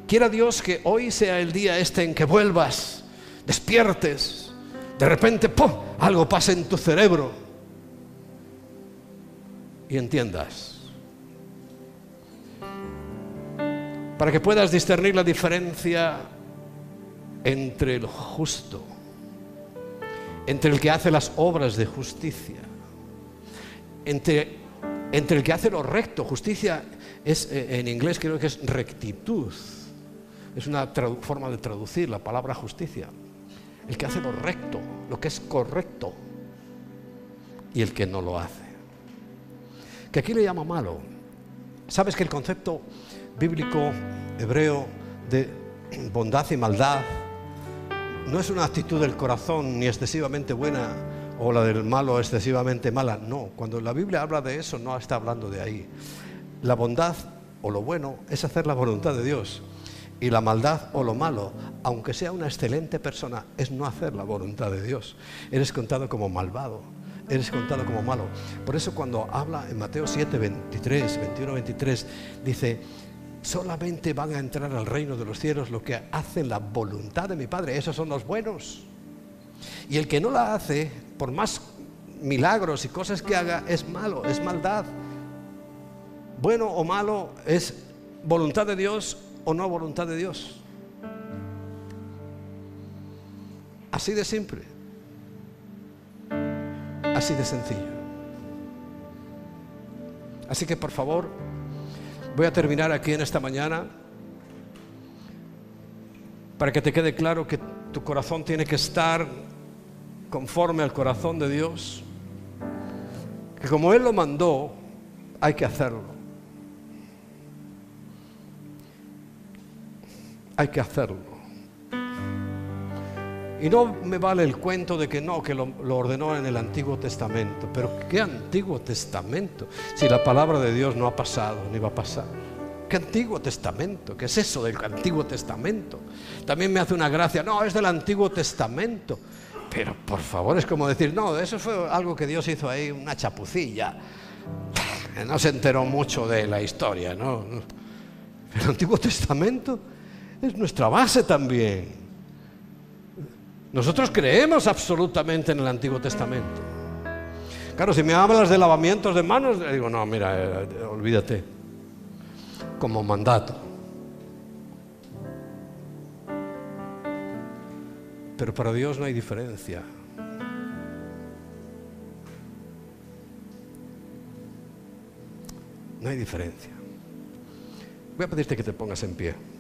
Quiera Dios que hoy sea el día este en que vuelvas, despiertes, de repente, algo pasa en tu cerebro y entiendas. Para que puedas discernir la diferencia entre lo justo, entre el que hace las obras de justicia, entre, entre el que hace lo recto. Justicia es, eh, en inglés creo que es rectitud. Es una forma de traducir la palabra justicia el que hace lo recto, lo que es correcto, y el que no lo hace. Que aquí le llama malo. ¿Sabes que el concepto bíblico hebreo de bondad y maldad no es una actitud del corazón ni excesivamente buena o la del malo excesivamente mala? No, cuando la Biblia habla de eso no está hablando de ahí. La bondad o lo bueno es hacer la voluntad de Dios. Y la maldad o lo malo, aunque sea una excelente persona, es no hacer la voluntad de Dios. Eres contado como malvado, eres contado como malo. Por eso cuando habla en Mateo 7, 23, 21, 23, dice, Solamente van a entrar al reino de los cielos los que hacen la voluntad de mi Padre. Esos son los buenos. Y el que no la hace, por más milagros y cosas que haga, es malo, es maldad. Bueno o malo es voluntad de Dios o no voluntad de Dios. Así de simple. Así de sencillo. Así que por favor, voy a terminar aquí en esta mañana para que te quede claro que tu corazón tiene que estar conforme al corazón de Dios, que como Él lo mandó, hay que hacerlo. Hay que hacerlo. Y no me vale el cuento de que no, que lo, ordenó en el Antiguo Testamento. Pero ¿qué Antiguo Testamento? Si la palabra de Dios no ha pasado ni va a pasar. ¿Qué Antiguo Testamento? ¿Qué es eso del Antiguo Testamento? También me hace una gracia. No, es del Antiguo Testamento. Pero por favor, es como decir, no, eso fue algo que Dios hizo ahí, una chapucilla. No se enteró mucho de la historia, ¿no? El Antiguo Testamento es nuestra base también. Nosotros creemos absolutamente en el Antiguo Testamento. Claro, si me hablas de lavamientos de manos, digo, no, mira, eh, olvídate, como mandato. Pero para Dios no hay diferencia. No hay diferencia. Voy a pedirte que te pongas en pie.